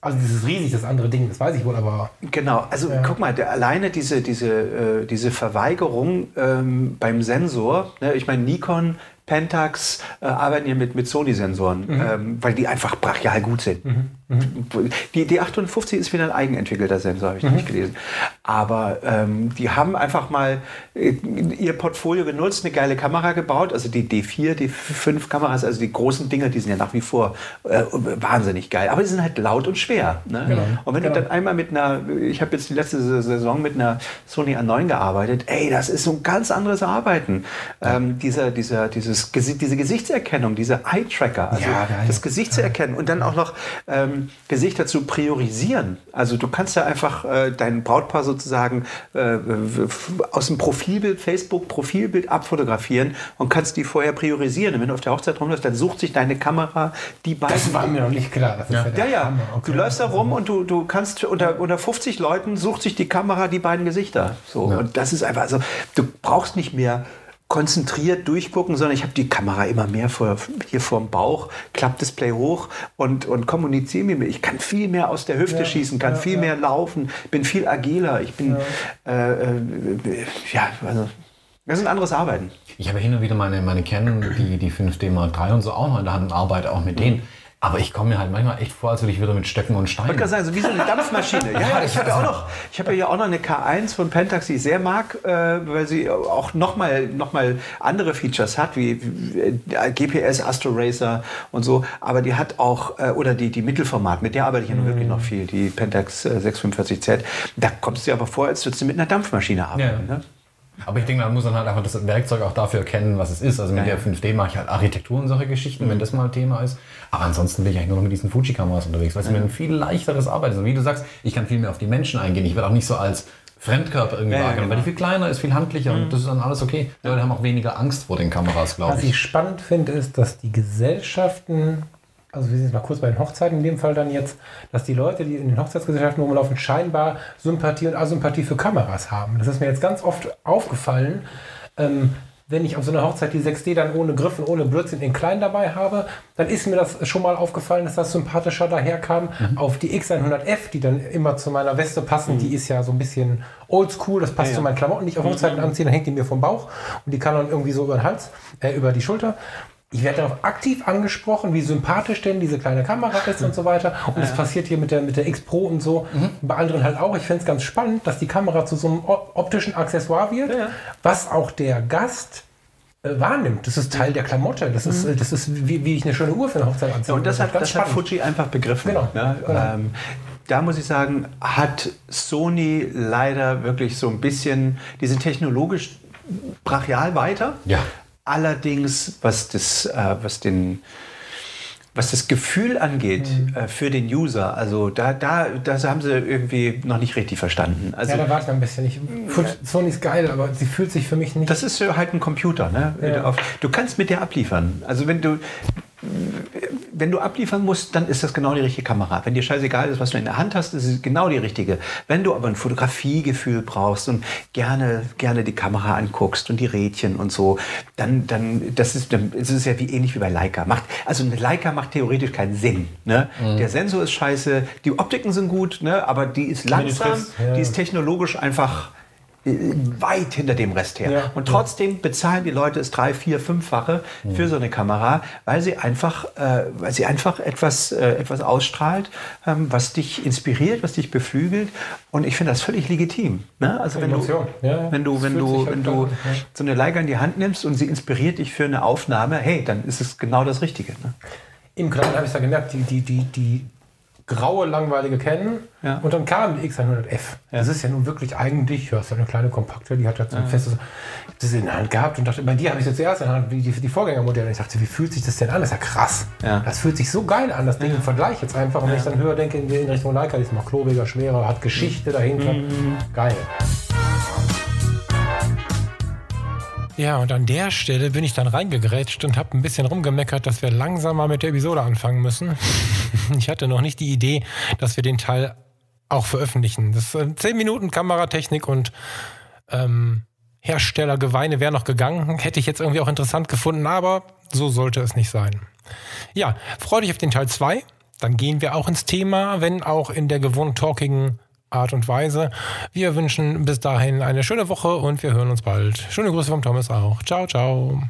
also dieses riesig, das andere Ding, das weiß ich wohl, aber. Genau, also ja. guck mal, der, alleine diese, diese, äh, diese Verweigerung ähm, beim Sensor, ne, ich meine, Nikon Pentax äh, arbeiten hier mit, mit Sony-Sensoren, mhm. ähm, weil die einfach brachial gut sind. Mhm. Mhm. Die, die 850 ist wieder ein eigenentwickelter Sensor, habe ich mhm. nicht gelesen. Aber ähm, die haben einfach mal äh, ihr Portfolio genutzt, eine geile Kamera gebaut, also die D4, D5 Kameras, also die großen Dinger, die sind ja nach wie vor äh, wahnsinnig geil. Aber die sind halt laut und schwer. Ne? Genau. Und wenn genau. du dann einmal mit einer, ich habe jetzt die letzte Saison mit einer Sony A9 gearbeitet, ey, das ist so ein ganz anderes Arbeiten. Ähm, dieser, dieser, dieses, diese Gesichtserkennung, diese Eye-Tracker, also ja, das Gesicht zu erkennen und dann auch noch ähm, Gesichter zu priorisieren. Also du kannst ja einfach äh, dein Brautpaar sozusagen äh, aus dem Profilbild, Facebook-Profilbild abfotografieren und kannst die vorher priorisieren. Und wenn du auf der Hochzeit rumläufst, dann sucht sich deine Kamera die beiden. Das war mir noch nicht klar. ja, ja. ja. Okay. Du läufst da rum und du, du kannst unter, unter 50 Leuten sucht sich die Kamera die beiden Gesichter. So. Ja. Und das ist einfach, also du brauchst nicht mehr konzentriert durchgucken, sondern ich habe die Kamera immer mehr vor, hier vorm Bauch, Klappdisplay hoch und, und kommuniziere mit mir. Ich kann viel mehr aus der Hüfte ja, schießen, kann ja, viel ja. mehr laufen, bin viel agiler. Ich bin, äh, äh, ja, also, das ist ein anderes Arbeiten. Ich habe hin und wieder meine, meine Canon, die, die 5D Mark III und so auch noch in der Hand und arbeite auch mit denen. Aber ich komme mir halt manchmal echt vor, als würde ich wieder mit Stöcken und Steinen. Ich kann sagen, so wie so eine Dampfmaschine. ja, ja, ich habe ja auch noch, ich habe ja auch noch eine K1 von Pentax, die ich sehr mag, äh, weil sie auch nochmal noch mal andere Features hat, wie, wie GPS, Astro Racer und so. Aber die hat auch, äh, oder die, die Mittelformat, mit der arbeite ich ja mhm. wirklich noch viel, die Pentax äh, 645Z. Da kommst du dir aber vor, als würdest du mit einer Dampfmaschine arbeiten. Ja. Ne? Aber ich denke, man muss dann halt einfach das Werkzeug auch dafür erkennen, was es ist. Also mit ja, der 5D mache ich halt Architektur und solche Geschichten, mhm. wenn das mal Thema ist. Aber ansonsten bin ich eigentlich nur noch mit diesen Fuji-Kameras unterwegs, weil es mir ein viel leichteres Arbeit ist. Und wie du sagst, ich kann viel mehr auf die Menschen eingehen. Ich werde auch nicht so als Fremdkörper irgendwie ja, wahrgenommen, genau. weil die viel kleiner ist, viel handlicher mhm. und das ist dann alles okay. Die Leute haben auch weniger Angst vor den Kameras, glaube ich. Was ich spannend finde, ist, dass die Gesellschaften also wir sind mal kurz bei den Hochzeiten in dem Fall dann jetzt, dass die Leute, die in den Hochzeitsgesellschaften rumlaufen, scheinbar Sympathie und Asympathie für Kameras haben. Das ist mir jetzt ganz oft aufgefallen. Ähm, wenn ich auf so einer Hochzeit die 6D dann ohne Griff und ohne Blödsinn in klein dabei habe, dann ist mir das schon mal aufgefallen, dass das sympathischer daherkam. Mhm. Auf die X100F, die dann immer zu meiner Weste passen, mhm. die ist ja so ein bisschen oldschool, das passt ja, ja. zu meinen Klamotten, die ich auf Hochzeiten mhm. anziehe, dann hängt die mir vom Bauch und die kann dann irgendwie so über den Hals, äh, über die Schulter. Ich werde darauf aktiv angesprochen, wie sympathisch denn diese kleine Kamera ist und so weiter. Und das passiert hier mit der, mit der X Pro und so. Mhm. Bei anderen halt auch. Ich finde es ganz spannend, dass die Kamera zu so einem optischen Accessoire wird, ja. was auch der Gast äh, wahrnimmt. Das ist Teil der Klamotte. Das ist, mhm. das ist wie, wie ich eine schöne Uhr für eine Hochzeit anziehe. Ja, und das, hat, das hat Fuji einfach begriffen. Genau. Ja, genau. Ähm, da muss ich sagen, hat Sony leider wirklich so ein bisschen, die sind technologisch brachial weiter. Ja. Allerdings, was, das, äh, was, den, was das Gefühl angeht mhm. äh, für den User, also da, da das haben sie irgendwie noch nicht richtig verstanden. Also, ja, da war es ein bisschen. Ich, Sony ist geil, aber sie fühlt sich für mich nicht. Das ist halt ein Computer. Ne? Ja. Du kannst mit der abliefern. Also wenn du wenn du abliefern musst, dann ist das genau die richtige Kamera. Wenn dir scheißegal ist, was du in der Hand hast, ist es genau die richtige. Wenn du aber ein Fotografiegefühl brauchst und gerne, gerne die Kamera anguckst und die Rädchen und so, dann, dann, das ist, dann ist es ja wie ähnlich wie bei Leica. Macht, also eine Leica macht theoretisch keinen Sinn. Ne? Mhm. Der Sensor ist scheiße, die Optiken sind gut, ne? aber die ist langsam, die ist technologisch einfach weit hinter dem Rest her. Ja, und trotzdem bezahlen die Leute es drei, vier, fünffache für so eine Kamera, weil sie einfach, äh, weil sie einfach etwas, äh, etwas ausstrahlt, ähm, was dich inspiriert, was dich beflügelt. Und ich finde das völlig legitim. Ne? Also wenn du, ja, wenn du, wenn du, wenn du halt so eine Leica in die Hand nimmst und sie inspiriert dich für eine Aufnahme, hey, dann ist es genau das Richtige. Ne? Im Kleinen habe ich da gemerkt, die, die, die, die graue, langweilige Canon ja. und dann kam die X100F. Ja. Das ist ja nun wirklich eigentlich, ja, ist ja eine kleine kompakte, die hat halt so ein ja. festes, das in der Hand gehabt und dachte, bei dir habe ich es jetzt zuerst in der Hand, die, die, Vorgängermodelle. Ich dachte, wie fühlt sich das denn an? Das ist ja krass. Das fühlt sich so geil an, das Ding im Vergleich jetzt einfach. Und wenn ich dann höher denke, in Richtung Leica, die ist noch klobiger, schwerer, hat Geschichte dahinter. Mhm. Geil. Ja, und an der Stelle bin ich dann reingegrätscht und habe ein bisschen rumgemeckert, dass wir langsam mal mit der Episode anfangen müssen. ich hatte noch nicht die Idee, dass wir den Teil auch veröffentlichen. Das äh, 10 Minuten Kameratechnik und ähm, Herstellergeweine wäre noch gegangen. Hätte ich jetzt irgendwie auch interessant gefunden, aber so sollte es nicht sein. Ja, freue dich auf den Teil 2. Dann gehen wir auch ins Thema, wenn auch in der gewohnt talkigen Art und Weise. Wir wünschen bis dahin eine schöne Woche und wir hören uns bald. Schöne Grüße vom Thomas auch. Ciao, ciao.